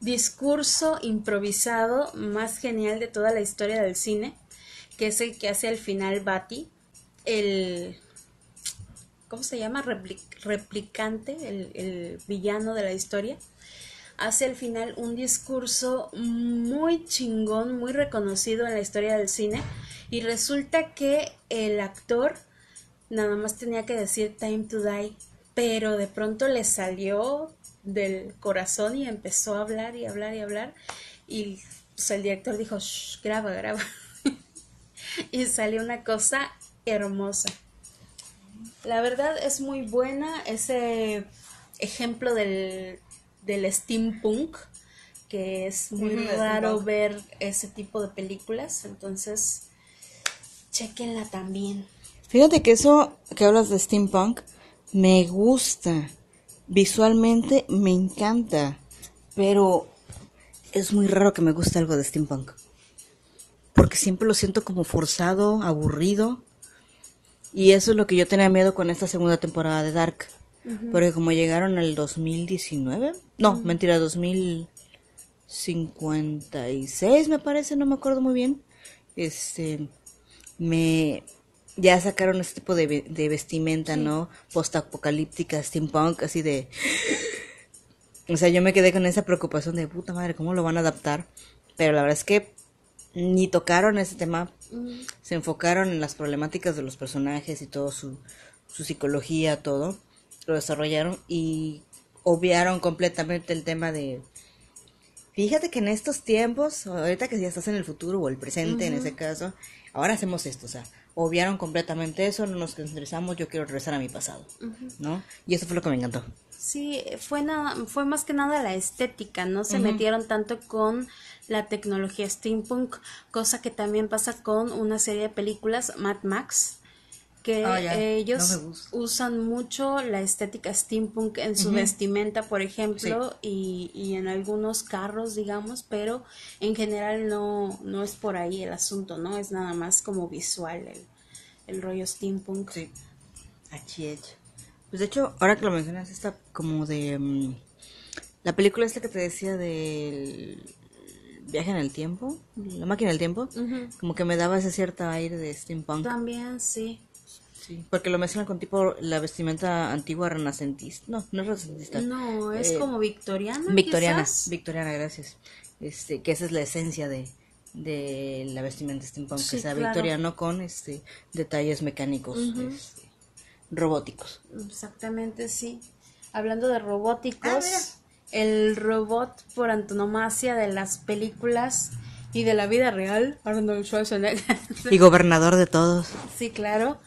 discurso improvisado más genial de toda la historia del cine, que es el que hace al final Batty, el... ¿Cómo se llama? replicante, el, el villano de la historia hace al final un discurso muy chingón, muy reconocido en la historia del cine y resulta que el actor nada más tenía que decir time to die, pero de pronto le salió del corazón y empezó a hablar y hablar y hablar y pues, el director dijo, Shh, graba, graba. y salió una cosa hermosa. La verdad es muy buena ese ejemplo del del steampunk, que es muy raro ver ese tipo de películas, entonces chequenla también. Fíjate que eso que hablas de steampunk me gusta, visualmente me encanta, pero es muy raro que me guste algo de steampunk. Porque siempre lo siento como forzado, aburrido. Y eso es lo que yo tenía miedo con esta segunda temporada de Dark. Porque como llegaron al 2019, no, mentira, 2056 me parece, no me acuerdo muy bien. Este, me ya sacaron este tipo de, vestimenta, ¿no? Post-apocalíptica, steampunk, así de... O sea, yo me quedé con esa preocupación de puta madre, ¿cómo lo van a adaptar? Pero la verdad es que ni tocaron ese tema, se enfocaron en las problemáticas de los personajes y todo su, su psicología, todo. Lo desarrollaron y obviaron completamente el tema de... Fíjate que en estos tiempos, ahorita que ya estás en el futuro o el presente en ese caso, ahora hacemos esto, o sea, obviaron completamente eso, no nos interesamos, yo quiero regresar a mi pasado, ¿no? Y eso fue lo que me encantó. Sí, fue, nada, fue más que nada la estética, no se metieron tanto con la tecnología steampunk, cosa que también pasa con una serie de películas, Mad Max, que ah, ellos usan mucho la estética steampunk en su vestimenta, por ejemplo, y, y, en algunos carros, digamos, pero en general no, no es por ahí el asunto, ¿no? Es nada más como visual el, el rollo steampunk. Sí, Pues de hecho, ahora que lo mencionas, está como de... Mm, la película esta que te decía del viaje en el tiempo, la máquina del tiempo, como que me daba ese cierto aire de steampunk. También, sí. Sí, porque lo mezclan con tipo la vestimenta antigua renacentista. No, no es renacentista. No, es eh, como victoriana. Victoriana, victoriana, gracias. Este, que esa es la esencia de, de la vestimenta steampunk, que sea victoriano con este detalles mecánicos, este, robóticos. Exactamente, sí. Hablando de robóticos, ah, el robot por antonomasia de las películas y de la vida real, Arnold Schwarzenegger. Y gobernador de todos. Sí, claro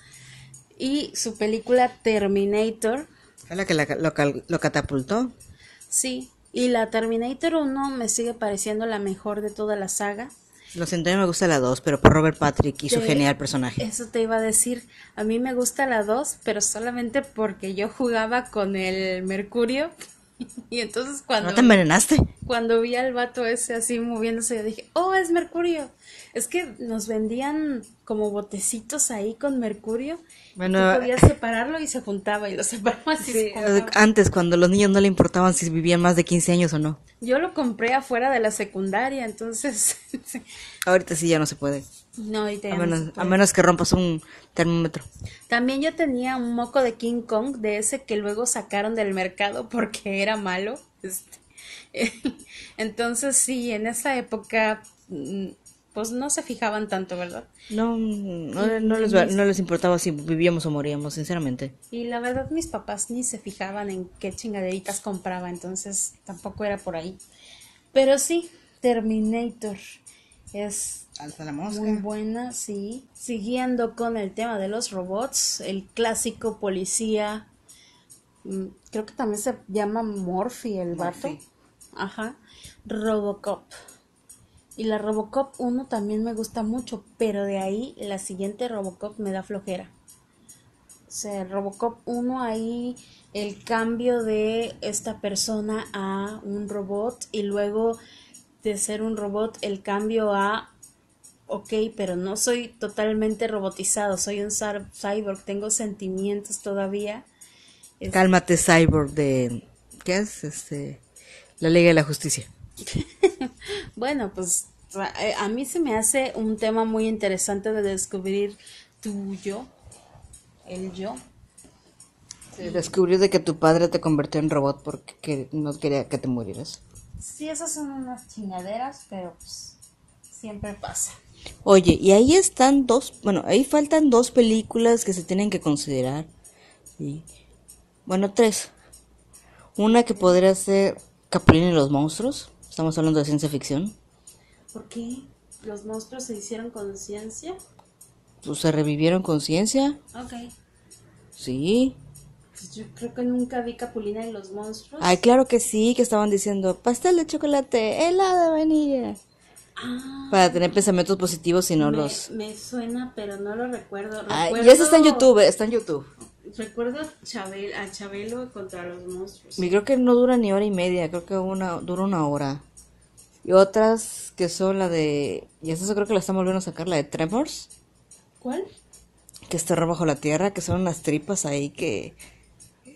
y su película Terminator. ¿Es la que lo, catapultó? Sí, y la Terminator 1 me sigue pareciendo la mejor de toda la saga. Lo siento, a mí me gusta la 2, pero por Robert Patrick y su genial personaje. Eso te iba a decir. A mí me gusta la 2, pero solamente porque yo jugaba con el Mercurio. y entonces cuando... ¿No te envenenaste? Cuando vi al vato ese así moviéndose, yo dije, oh, es Mercurio. Es que nos vendían como botecitos ahí con mercurio. Bueno, podías separarlo y se juntaba y lo separabas sí, Antes, cuando los niños no le importaban si vivían más de 15 años o no. Yo lo compré afuera de la secundaria, entonces... Ahorita sí ya no se puede. No, a menos, a menos que rompas un termómetro. También yo tenía un moco de King Kong, de ese que luego sacaron del mercado porque era malo. Este, entonces sí, en esa época mm, pues no se fijaban tanto, ¿verdad? No, no, les, importaba si vivíamos o moríamos, sinceramente. Y la verdad mis papás ni se fijaban en qué chingaderitas compraba, entonces tampoco era por ahí. Pero sí, Terminator es Alza la mosca. Muy buena, sí. Siguiendo con el tema de los robots, el clásico policía, mm, creo que también se llama Morphy el vato. Murphy. Ajá. Robocop. Y la Robocop 1 también me gusta mucho, pero de ahí la siguiente Robocop me da flojera. O sea, Robocop 1 ahí el cambio de esta persona a un robot y luego de ser un robot el cambio a ok, pero no soy totalmente robotizado, soy un cy- cyborg, tengo sentimientos todavía. Es- Cálmate, Cyborg de... ¿Qué es? Este... La Liga de la Justicia. Bueno, pues a, eh, a mí se me hace un tema muy interesante de descubrir tu yo, el yo. Descubrió de que tu padre te convirtió en robot porque que- no quería que te murieras. Sí, esas son unas chingaderas, pero pues siempre pasa. Oye, y ahí están dos, bueno, ahí faltan dos películas que se tienen que considerar. Sí. Bueno, tres. Una que podría ser Capulina y los monstruos. Estamos hablando de ciencia ficción. ¿Por qué? ¿Los monstruos se hicieron conciencia? Pues se revivieron conciencia. Ok. Sí. Pues yo creo que nunca vi Capulina y los monstruos. Ay, claro que sí, que estaban diciendo pastel de chocolate, helado de vainilla. Ah, Para tener pensamientos positivos y no me, los... me suena, pero no lo recuerdo. Y eso está en YouTube, está en YouTube. Recuerdo a Chabel, a Chabelo contra los monstruos. Y creo que no dura ni hora y media, creo que una, dura una hora. Y otras que son la de... Y eso creo que la están volviendo a sacar, la de Tremors, ¿Cuál? que está bajo la tierra, que son unas tripas ahí que...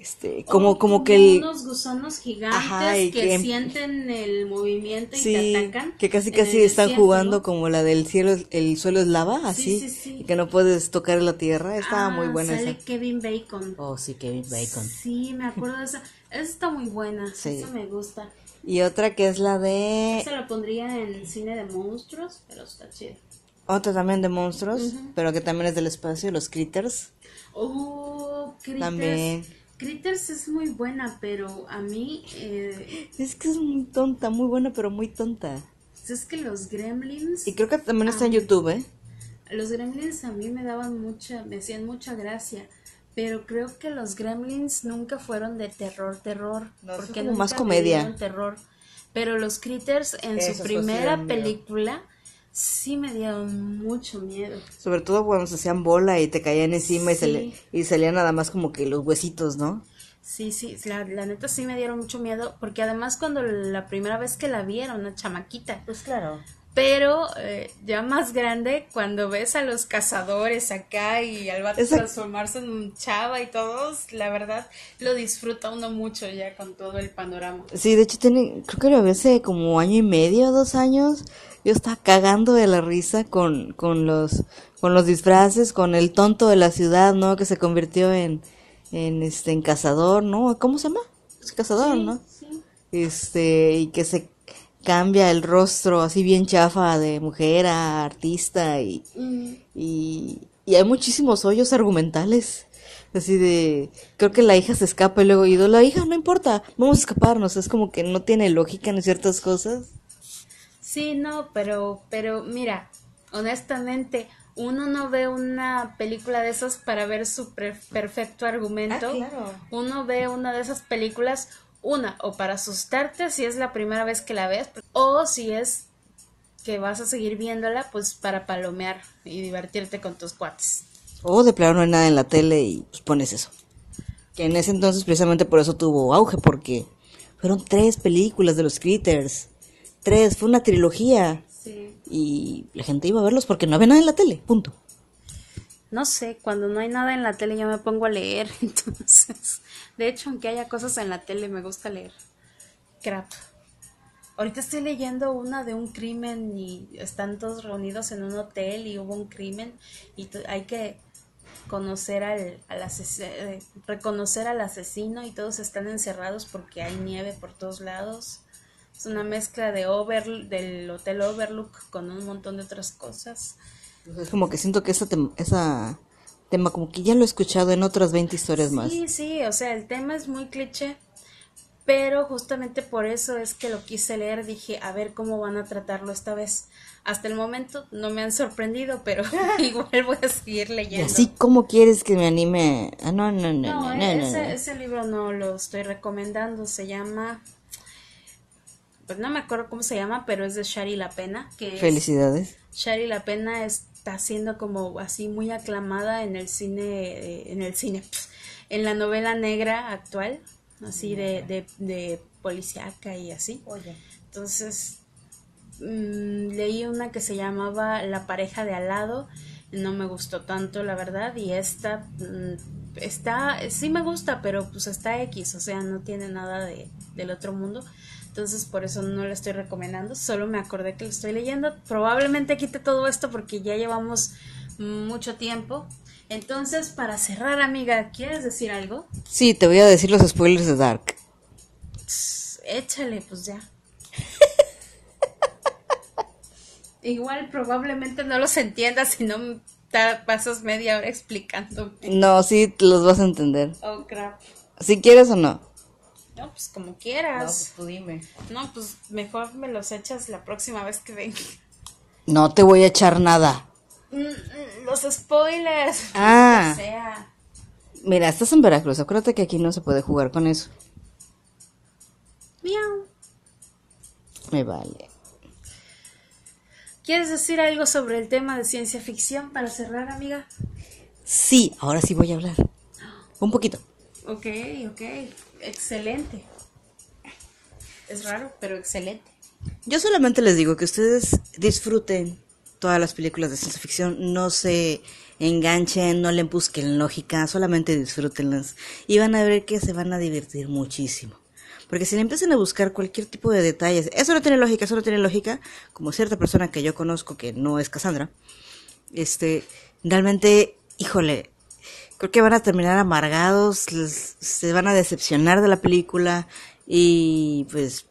Este, como, Oh, como que el... Unos gusanos gigantes Ajá, y que, que- sienten el movimiento y Sí, te atacan. que casi casi están desierto, jugando ¿no? como la del cielo, el suelo es lava, así, sí, sí. y que no puedes tocar la tierra, estaba Ah, muy buena sale esa. Kevin Bacon. Oh, sí, Kevin Bacon. Sí, me acuerdo de esa. Esa está muy buena. Sí. Esa me gusta. Y otra que es la de... Esa la pondría en cine de monstruos, pero está chido. Otra también de monstruos, pero que también es del espacio, los critters. Oh, Critters. También. Critters es muy buena, pero a mí eh, Es que es muy tonta, muy buena, pero muy tonta. es que los gremlins, Y creo que también está en YouTube, ¿eh? los gremlins a mí me daban mucha, me hacían mucha gracia. Pero creo que los gremlins nunca fueron de terror, terror. No, porque como nunca más me comedia. terror. Pero los critters en Esos su sí primera película sí me dieron mucho miedo. Sobre todo cuando se hacían bola y te caían encima y, Sí. sali- y salían nada más como que los huesitos, ¿no? Sí, sí, la, la neta sí me dieron mucho miedo, porque además cuando la primera vez que la vi era una chamaquita, Pues claro. pero eh, ya más grande, cuando ves a los cazadores acá y al vato Esa- transformarse en un chava y todos, la verdad lo disfruta uno mucho ya con todo el panorama. Sí, de hecho tiene, creo que lo vi hace como año y medio, dos años. Yo estaba cagando de la risa con, con los, con los disfraces, con el tonto de la ciudad, ¿no? Que se convirtió en, en este, en cazador, ¿no? ¿Cómo se llama? Es cazador, ¿no? Sí. este y que se cambia el rostro así bien chafa de mujer a artista y, Mm, y, y hay muchísimos hoyos argumentales así de creo que la hija se escapa y luego y la hija no importa vamos a escaparnos es como que no tiene lógica en ciertas cosas Sí, no, pero, pero mira, honestamente, uno no ve una película de esas para ver su perfecto argumento. Ah, claro. Uno ve una de esas películas, una, o para asustarte si es la primera vez que la ves, o si es que vas a seguir viéndola, pues para palomear y divertirte con tus cuates. o de plano no hay nada en la tele y pues pones eso que en ese entonces precisamente por eso tuvo auge porque fueron tres películas de los critters tres fue una trilogía Sí. y la gente iba a verlos porque no había nada en la tele, punto. No sé, cuando no hay nada en la tele yo me pongo a leer, entonces, de hecho, aunque haya cosas en la tele, me gusta leer. Crap. Ahorita estoy leyendo una de un crimen y están todos reunidos en un hotel y hubo un crimen y hay que conocer al, al ases- eh, reconocer al asesino y todos están encerrados porque hay nieve por todos lados. Es una mezcla de over, del Hotel Overlook con un montón de otras cosas. Es como que siento que esa, tem- esa tema como que ya lo he escuchado en otras 20 historias más. Sí, sí, o sea, el tema es muy cliché, pero justamente por eso es que lo quise leer, dije, a ver cómo van a tratarlo esta vez. Hasta el momento no me han sorprendido, pero igual voy a seguir Y leyendo. así, ¿cómo quieres que me anime? Ah, no, no, no, no, No, no, no, ese, no. ese libro no lo estoy recomendando, se llama, pues no me acuerdo cómo se llama, pero es de Shari La Pena, que es- Felicidades. Shari La Pena está siendo como así muy aclamada en el cine, eh, en el cine, en la novela negra actual, así de, de, de policíaca y así. Oye. Entonces, mm, leí una que se llamaba La pareja de al lado, no me gustó tanto, la verdad, y esta mm, está, sí me gusta, pero pues está X, o sea, no tiene nada de, del otro mundo. Entonces, por eso no la estoy recomendando, solo me acordé que lo estoy leyendo. Probablemente quite todo esto porque ya llevamos mucho tiempo. Entonces, para cerrar, amiga, ¿quieres decir algo? Sí, te voy a decir los spoilers de Dark. Échale, pues ya. Igual probablemente no los entiendas si no pasas media hora explicándome. No, sí, los vas a entender. Oh, crap. Si quieres o no. No, pues como quieras. tú dime. No, pues mejor me los echas la próxima vez que venga. No te voy a echar nada. Mm, mm, Los spoilers. Ah. Sea. Mira, estás en Veracruz. Acuérdate que aquí no se puede jugar con eso. Miau. Me vale. ¿Quieres decir algo sobre el tema de ciencia ficción para cerrar, amiga? Sí, ahora sí voy a hablar. Un poquito. Ok, ok. Excelente. Es raro, pero excelente. Yo solamente les digo que ustedes disfruten todas las películas de ciencia ficción, no se enganchen, no le busquen lógica, solamente disfrútenlas y van a ver que se van a divertir muchísimo. Porque si le empiezan a buscar cualquier tipo de detalles, eso no tiene lógica, eso no tiene lógica, como cierta persona que yo conozco que no es Cassandra, este, realmente, híjole, creo que van a terminar amargados, les- se van a decepcionar de la película y pues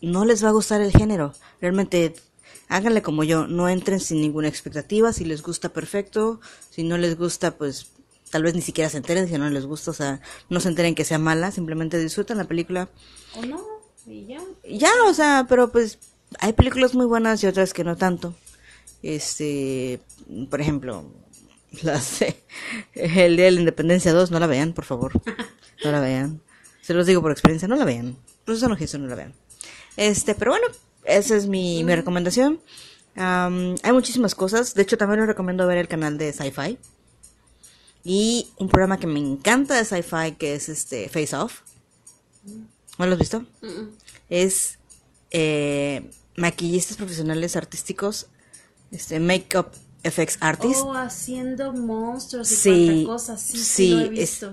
no les va a gustar el género. Realmente háganle como yo, no entren sin ninguna expectativa, si les gusta perfecto, si no les gusta pues tal vez ni siquiera se enteren si no les gusta, o sea, no se enteren que sea mala, simplemente disfruten la película. ¿O no? Y ya. Ya, o sea, pero pues hay películas muy buenas y otras que no tanto. Este, por ejemplo, las el Día de la Independencia 2, no la vean, por favor. No la vean. Se los digo por experiencia, no la vean. Por eso no no la vean. Este, pero bueno, esa es mi, mi recomendación. Am, hay muchísimas cosas. De hecho, también les recomiendo ver el canal de Sci-Fi. Y un programa que me encanta de Sci-Fi, que es este Face Off. ¿No lo has visto? Es eh, maquillistas profesionales artísticos, este make-up effects artist. Oh, haciendo monstruos y Sí, cuánta cosa. Sí, sí, sí, lo he es-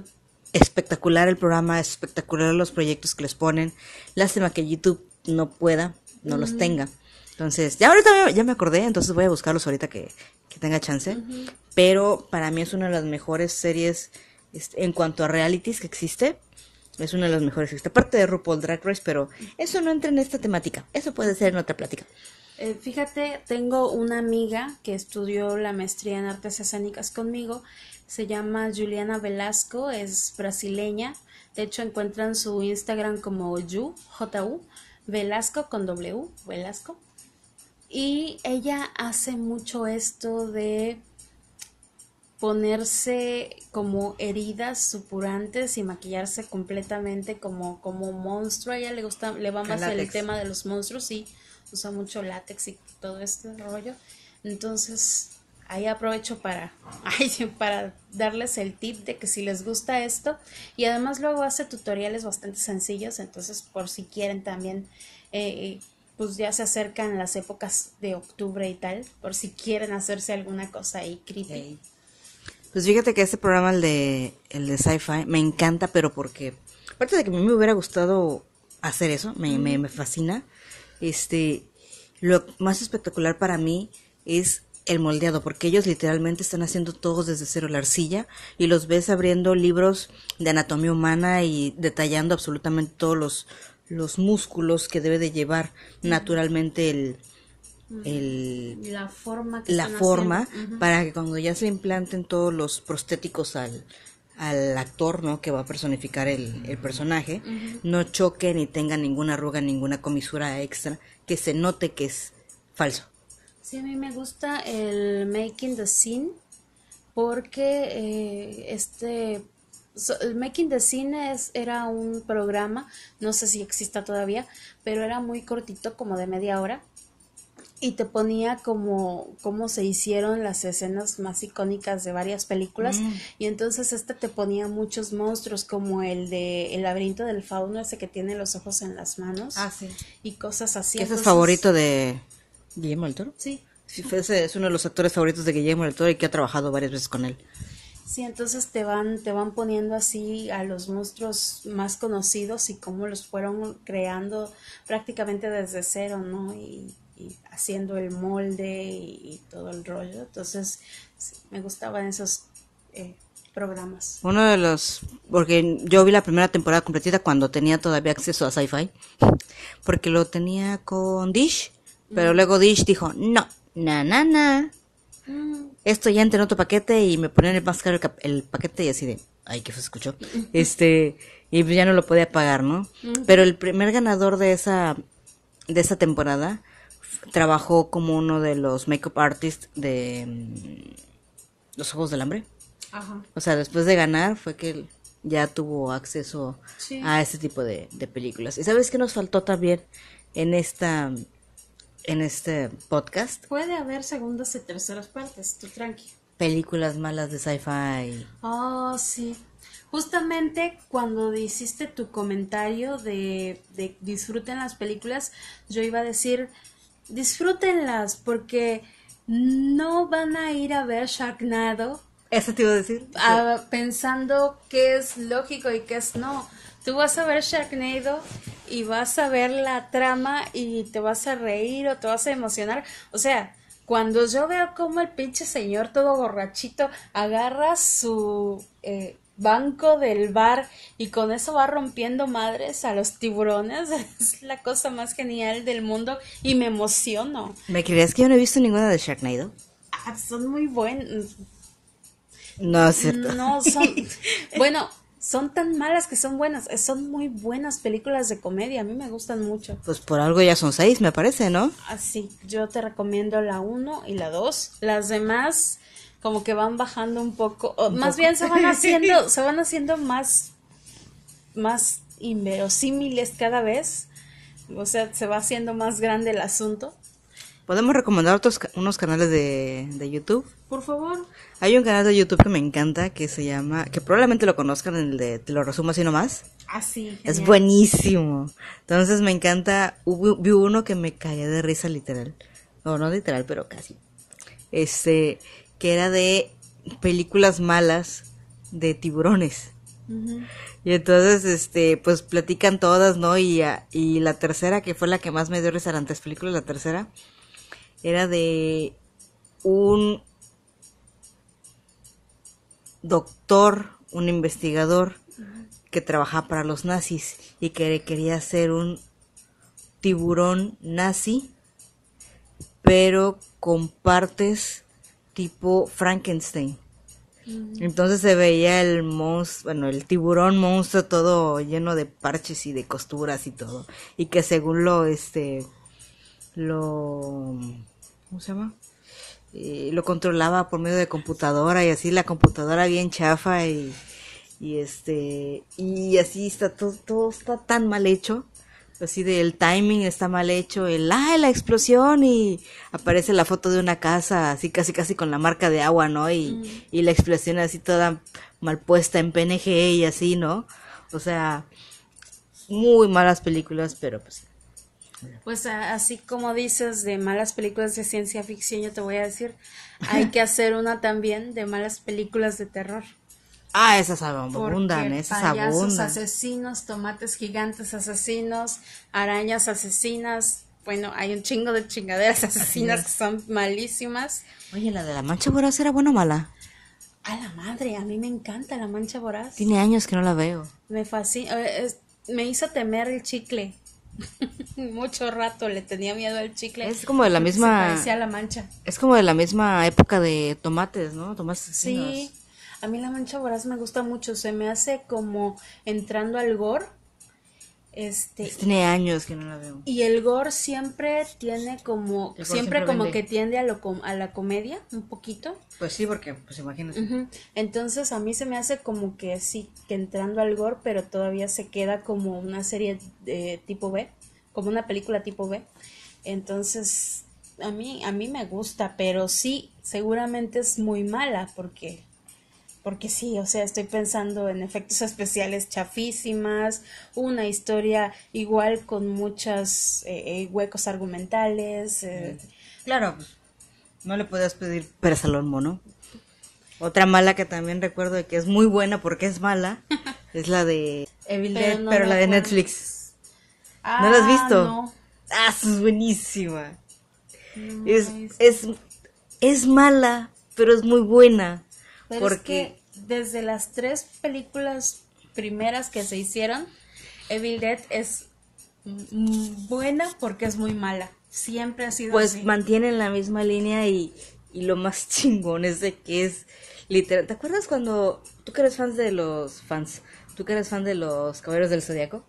espectacular el programa, es espectacular los proyectos que les ponen. Lástima que YouTube no pueda, no los tenga. Entonces, ya ahorita me- ya me acordé, entonces voy a buscarlos ahorita que, que tenga chance. Pero para mí es una de las mejores series en cuanto a realities que existe. Es una de las mejores que existe. Aparte de RuPaul Drag Race, pero eso no entra en esta temática. Eso puede ser en otra plática. Eh, fíjate, tengo una amiga que estudió la maestría en artes escénicas conmigo. Se llama Juliana Velasco, es brasileña. De hecho, encuentran su Instagram como Yu, J-U, Velasco con W, Velasco. Y ella hace mucho esto de ponerse como heridas supurantes y maquillarse completamente como, como monstruo. A ella le gusta, le va más el tema de los monstruos, sí, usa mucho látex y todo este rollo. Entonces, ahí aprovecho para, para darles el tip de que si les gusta esto, y además luego hace tutoriales bastante sencillos, entonces por si quieren también, eh, pues ya se acercan las épocas de octubre y tal, por si quieren hacerse alguna cosa ahí creepy. Pues fíjate que este programa, el de, el de sci-fi, me encanta, pero porque, aparte de que a mí me hubiera gustado hacer eso, me, me, me fascina, este, lo más espectacular para mí es el moldeado, porque ellos literalmente están haciendo todo desde cero la arcilla y los ves abriendo libros de anatomía humana y detallando absolutamente todos los, los músculos que debe de llevar naturalmente el, el, La forma que la forma haciendo. Para que cuando ya se implanten todos los prostéticos al, al actor, ¿no? Que va a personificar el, el personaje, no choque ni tenga ninguna arruga, ninguna comisura extra, que se note que es falso. Sí, a mí me gusta el Making the Scene porque eh, este so- el Making the Scene es, era un programa, no sé si exista todavía, pero era muy cortito, como de media hora, y te ponía como cómo se hicieron las escenas más icónicas de varias películas, Mm. y entonces este te ponía muchos monstruos, como el de El laberinto del fauno, ese que tiene los ojos en las manos, sí. y cosas así. Ese es favorito de Guillermo del Toro. Sí, Sí, fue- ese es uno de los actores favoritos de Guillermo del Toro y que ha trabajado varias veces con él. Sí, entonces te van, te van poniendo así a los monstruos más conocidos y cómo los fueron creando prácticamente desde cero, ¿no? Y, y haciendo el molde y, y todo el rollo. Entonces, sí, me gustaban esos eh, programas. Uno de los, porque yo vi la primera temporada completita cuando tenía todavía acceso a Sci-Fi, porque lo tenía con Dish, pero luego Dish dijo, no, na, na, na, esto ya entra en otro paquete y me ponían el más caro el, paquete y así de, ay, que se escuchó, este, y pues ya no lo podía pagar, ¿no? Pero el primer ganador de esa, de esa temporada trabajó como uno de los makeup artists de mm, Los Juegos del Hambre. Ajá. O sea, después de ganar fue que ya tuvo acceso Sí. a este tipo de, de películas. ¿Y sabes qué nos faltó también en esta en este podcast? Puede haber segundas y terceras partes, tú tranqui. Películas malas de sci-fi. Oh, sí. Justamente cuando hiciste tu comentario de, de disfruten las películas, yo iba a decir, disfrútenlas porque no van a ir a ver Sharknado ¿Eso te iba a decir? pensando qué es lógico y qué es no. Tú vas a ver Sharknado y vas a ver la trama y te vas a reír o te vas a emocionar. O sea, cuando yo veo cómo el pinche señor todo borrachito agarra su eh, banco del bar y con eso va rompiendo madres a los tiburones, es la cosa más genial del mundo y me emociono. ¿Me creías que yo no he visto ninguna de Sharknado? Ah, son muy buenos. No, es cierto. No, son. bueno, son tan malas que son buenas. Eh, Son muy buenas películas de comedia. A mí me gustan mucho. Pues por algo ya son seis, me parece, ¿no? Así, yo te recomiendo la 1 y la 2. Las demás, como que van bajando un poco. O más bien se van haciendo, se van haciendo más, más inverosímiles cada vez. O sea, se va haciendo más grande el asunto. Podemos recomendar otros unos canales de, de YouTube. Por favor. Hay un canal de YouTube que me encanta que se llama, que probablemente lo conozcan, el de Te lo resumo así nomás. Así. Es buenísimo. Entonces me encanta. Hubo, vi uno que me caía de risa literal. No, no literal, pero casi. Este, que era de películas malas de tiburones. Y entonces, este, pues platican todas, ¿no? Y, ah, y la tercera, que fue la que más me dio risa eran tres películas, la tercera, era de un doctor, un investigador que trabajaba para los nazis y que quería ser un tiburón nazi, pero con partes tipo Frankenstein. Entonces se veía el monstruo, bueno, el tiburón monstruo todo lleno de parches y de costuras y todo. Y que según lo, este, lo, ¿cómo se llama? Eh, lo controlaba por medio de computadora y así la computadora bien chafa y, y este, y así está todo, todo está tan mal hecho. Así del timing está mal hecho, el ah, la explosión y aparece la foto de una casa, así casi casi con la marca de agua, ¿no? Y, y la explosión así toda mal puesta en PNG y así, ¿no? O sea, muy malas películas, pero pues Pues así como dices de malas películas de ciencia ficción, yo te voy a decir, hay que hacer una también de malas películas de terror. Ah, esas abundan, Porque esas payasos abundan. asesinos, tomates gigantes asesinos, arañas asesinas, bueno, hay un chingo de chingaderas asesinas que son malísimas. Oye, la de la mancha voraz era buena o mala. A la madre, a mí me encanta la mancha voraz. Tiene años que no la veo. Me fascina, eh, es- me hizo temer el chicle. Mucho rato le tenía miedo al chicle. Es como de la misma- Se parecía a la mancha. Es como de la misma época de tomates, ¿no? Tomates asesinos. A mí la mancha voraz me gusta mucho, se me hace como entrando al gore. Este, Tiene años que no la veo. y el gore siempre tiene como, siempre, siempre como vende. que tiende a, lo, a la comedia, un poquito. Pues sí, porque, pues imagínate. Entonces a mí se me hace como que sí, que entrando al gore, pero todavía se queda como una serie de tipo B, como una película tipo B. Entonces a mí a mí me gusta, pero sí, seguramente es muy mala porque porque sí, o sea, estoy pensando en efectos especiales chafísimas, una historia igual con muchos huecos argumentales. eh, Claro, pues, no le podías pedir peras al olmo, ¿no? Otra mala que también recuerdo de que es muy buena porque es mala es la de Evil Pero Dead, no pero la de. Netflix. ¿No la has ah, visto? no. Ah, es buenísima. No, es- es, es mala, pero es muy buena. Pero es porque que desde las tres películas primeras que se hicieron, Evil Dead es buena porque es muy mala. Siempre ha sido pues así. mantienen la misma línea y, y lo más chingón es de que es literal. ¿Te acuerdas cuando tú que eres fan de los fans, tú que eres fan de los Caballeros del Zodiaco?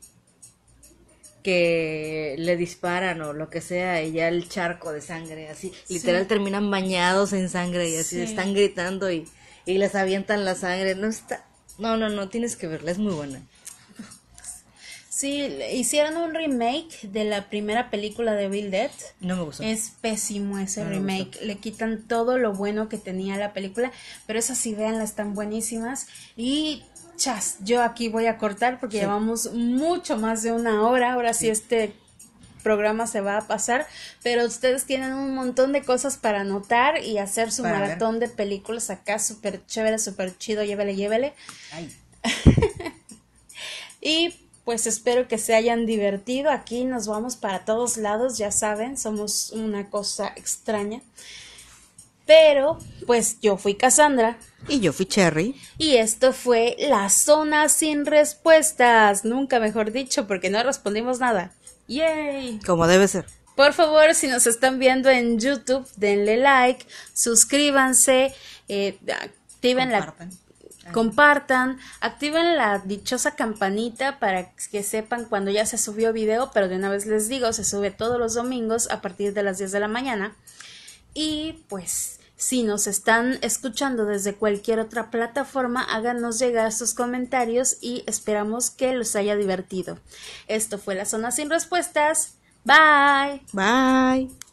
Que le disparan o lo que sea y ya el charco de sangre, así, literal terminan bañados en sangre y así Sí. están gritando y, y les avientan la sangre. No está, no, no, no, tienes que verla, es muy buena. Sí, hicieron un remake de la primera película de Evil Dead. No me gustó. Es pésimo ese No remake. Le quitan todo lo bueno que tenía la película. Pero esas sí, véanlas, están buenísimas. Y chas, yo aquí voy a cortar porque Sí. llevamos mucho más de una hora. Ahora sí, este programa se va a pasar. Pero ustedes tienen un montón de cosas para anotar y hacer su Para ver. maratón de películas acá. Súper chévere, súper chido. Llévele, llévele. Ay. Y pues espero que se hayan divertido. Aquí nos vamos para todos lados, ya saben, somos una cosa extraña. Pero, pues yo fui Cassandra Y yo fui Cherry. y esto fue la zona sin respuestas. Nunca mejor dicho, porque no respondimos nada. ¡Yay! Como debe ser. Por favor, si nos están viendo en YouTube, denle like, suscríbanse, eh, activen la Compartan. compartan, activen la dichosa campanita para que sepan cuando ya se subió video, pero de una vez les digo, se sube todos los domingos a partir de las 10 de la mañana. Y pues, si nos están escuchando desde cualquier otra plataforma, háganos llegar sus comentarios y esperamos que los haya divertido. Esto fue la zona sin respuestas. Bye. Bye.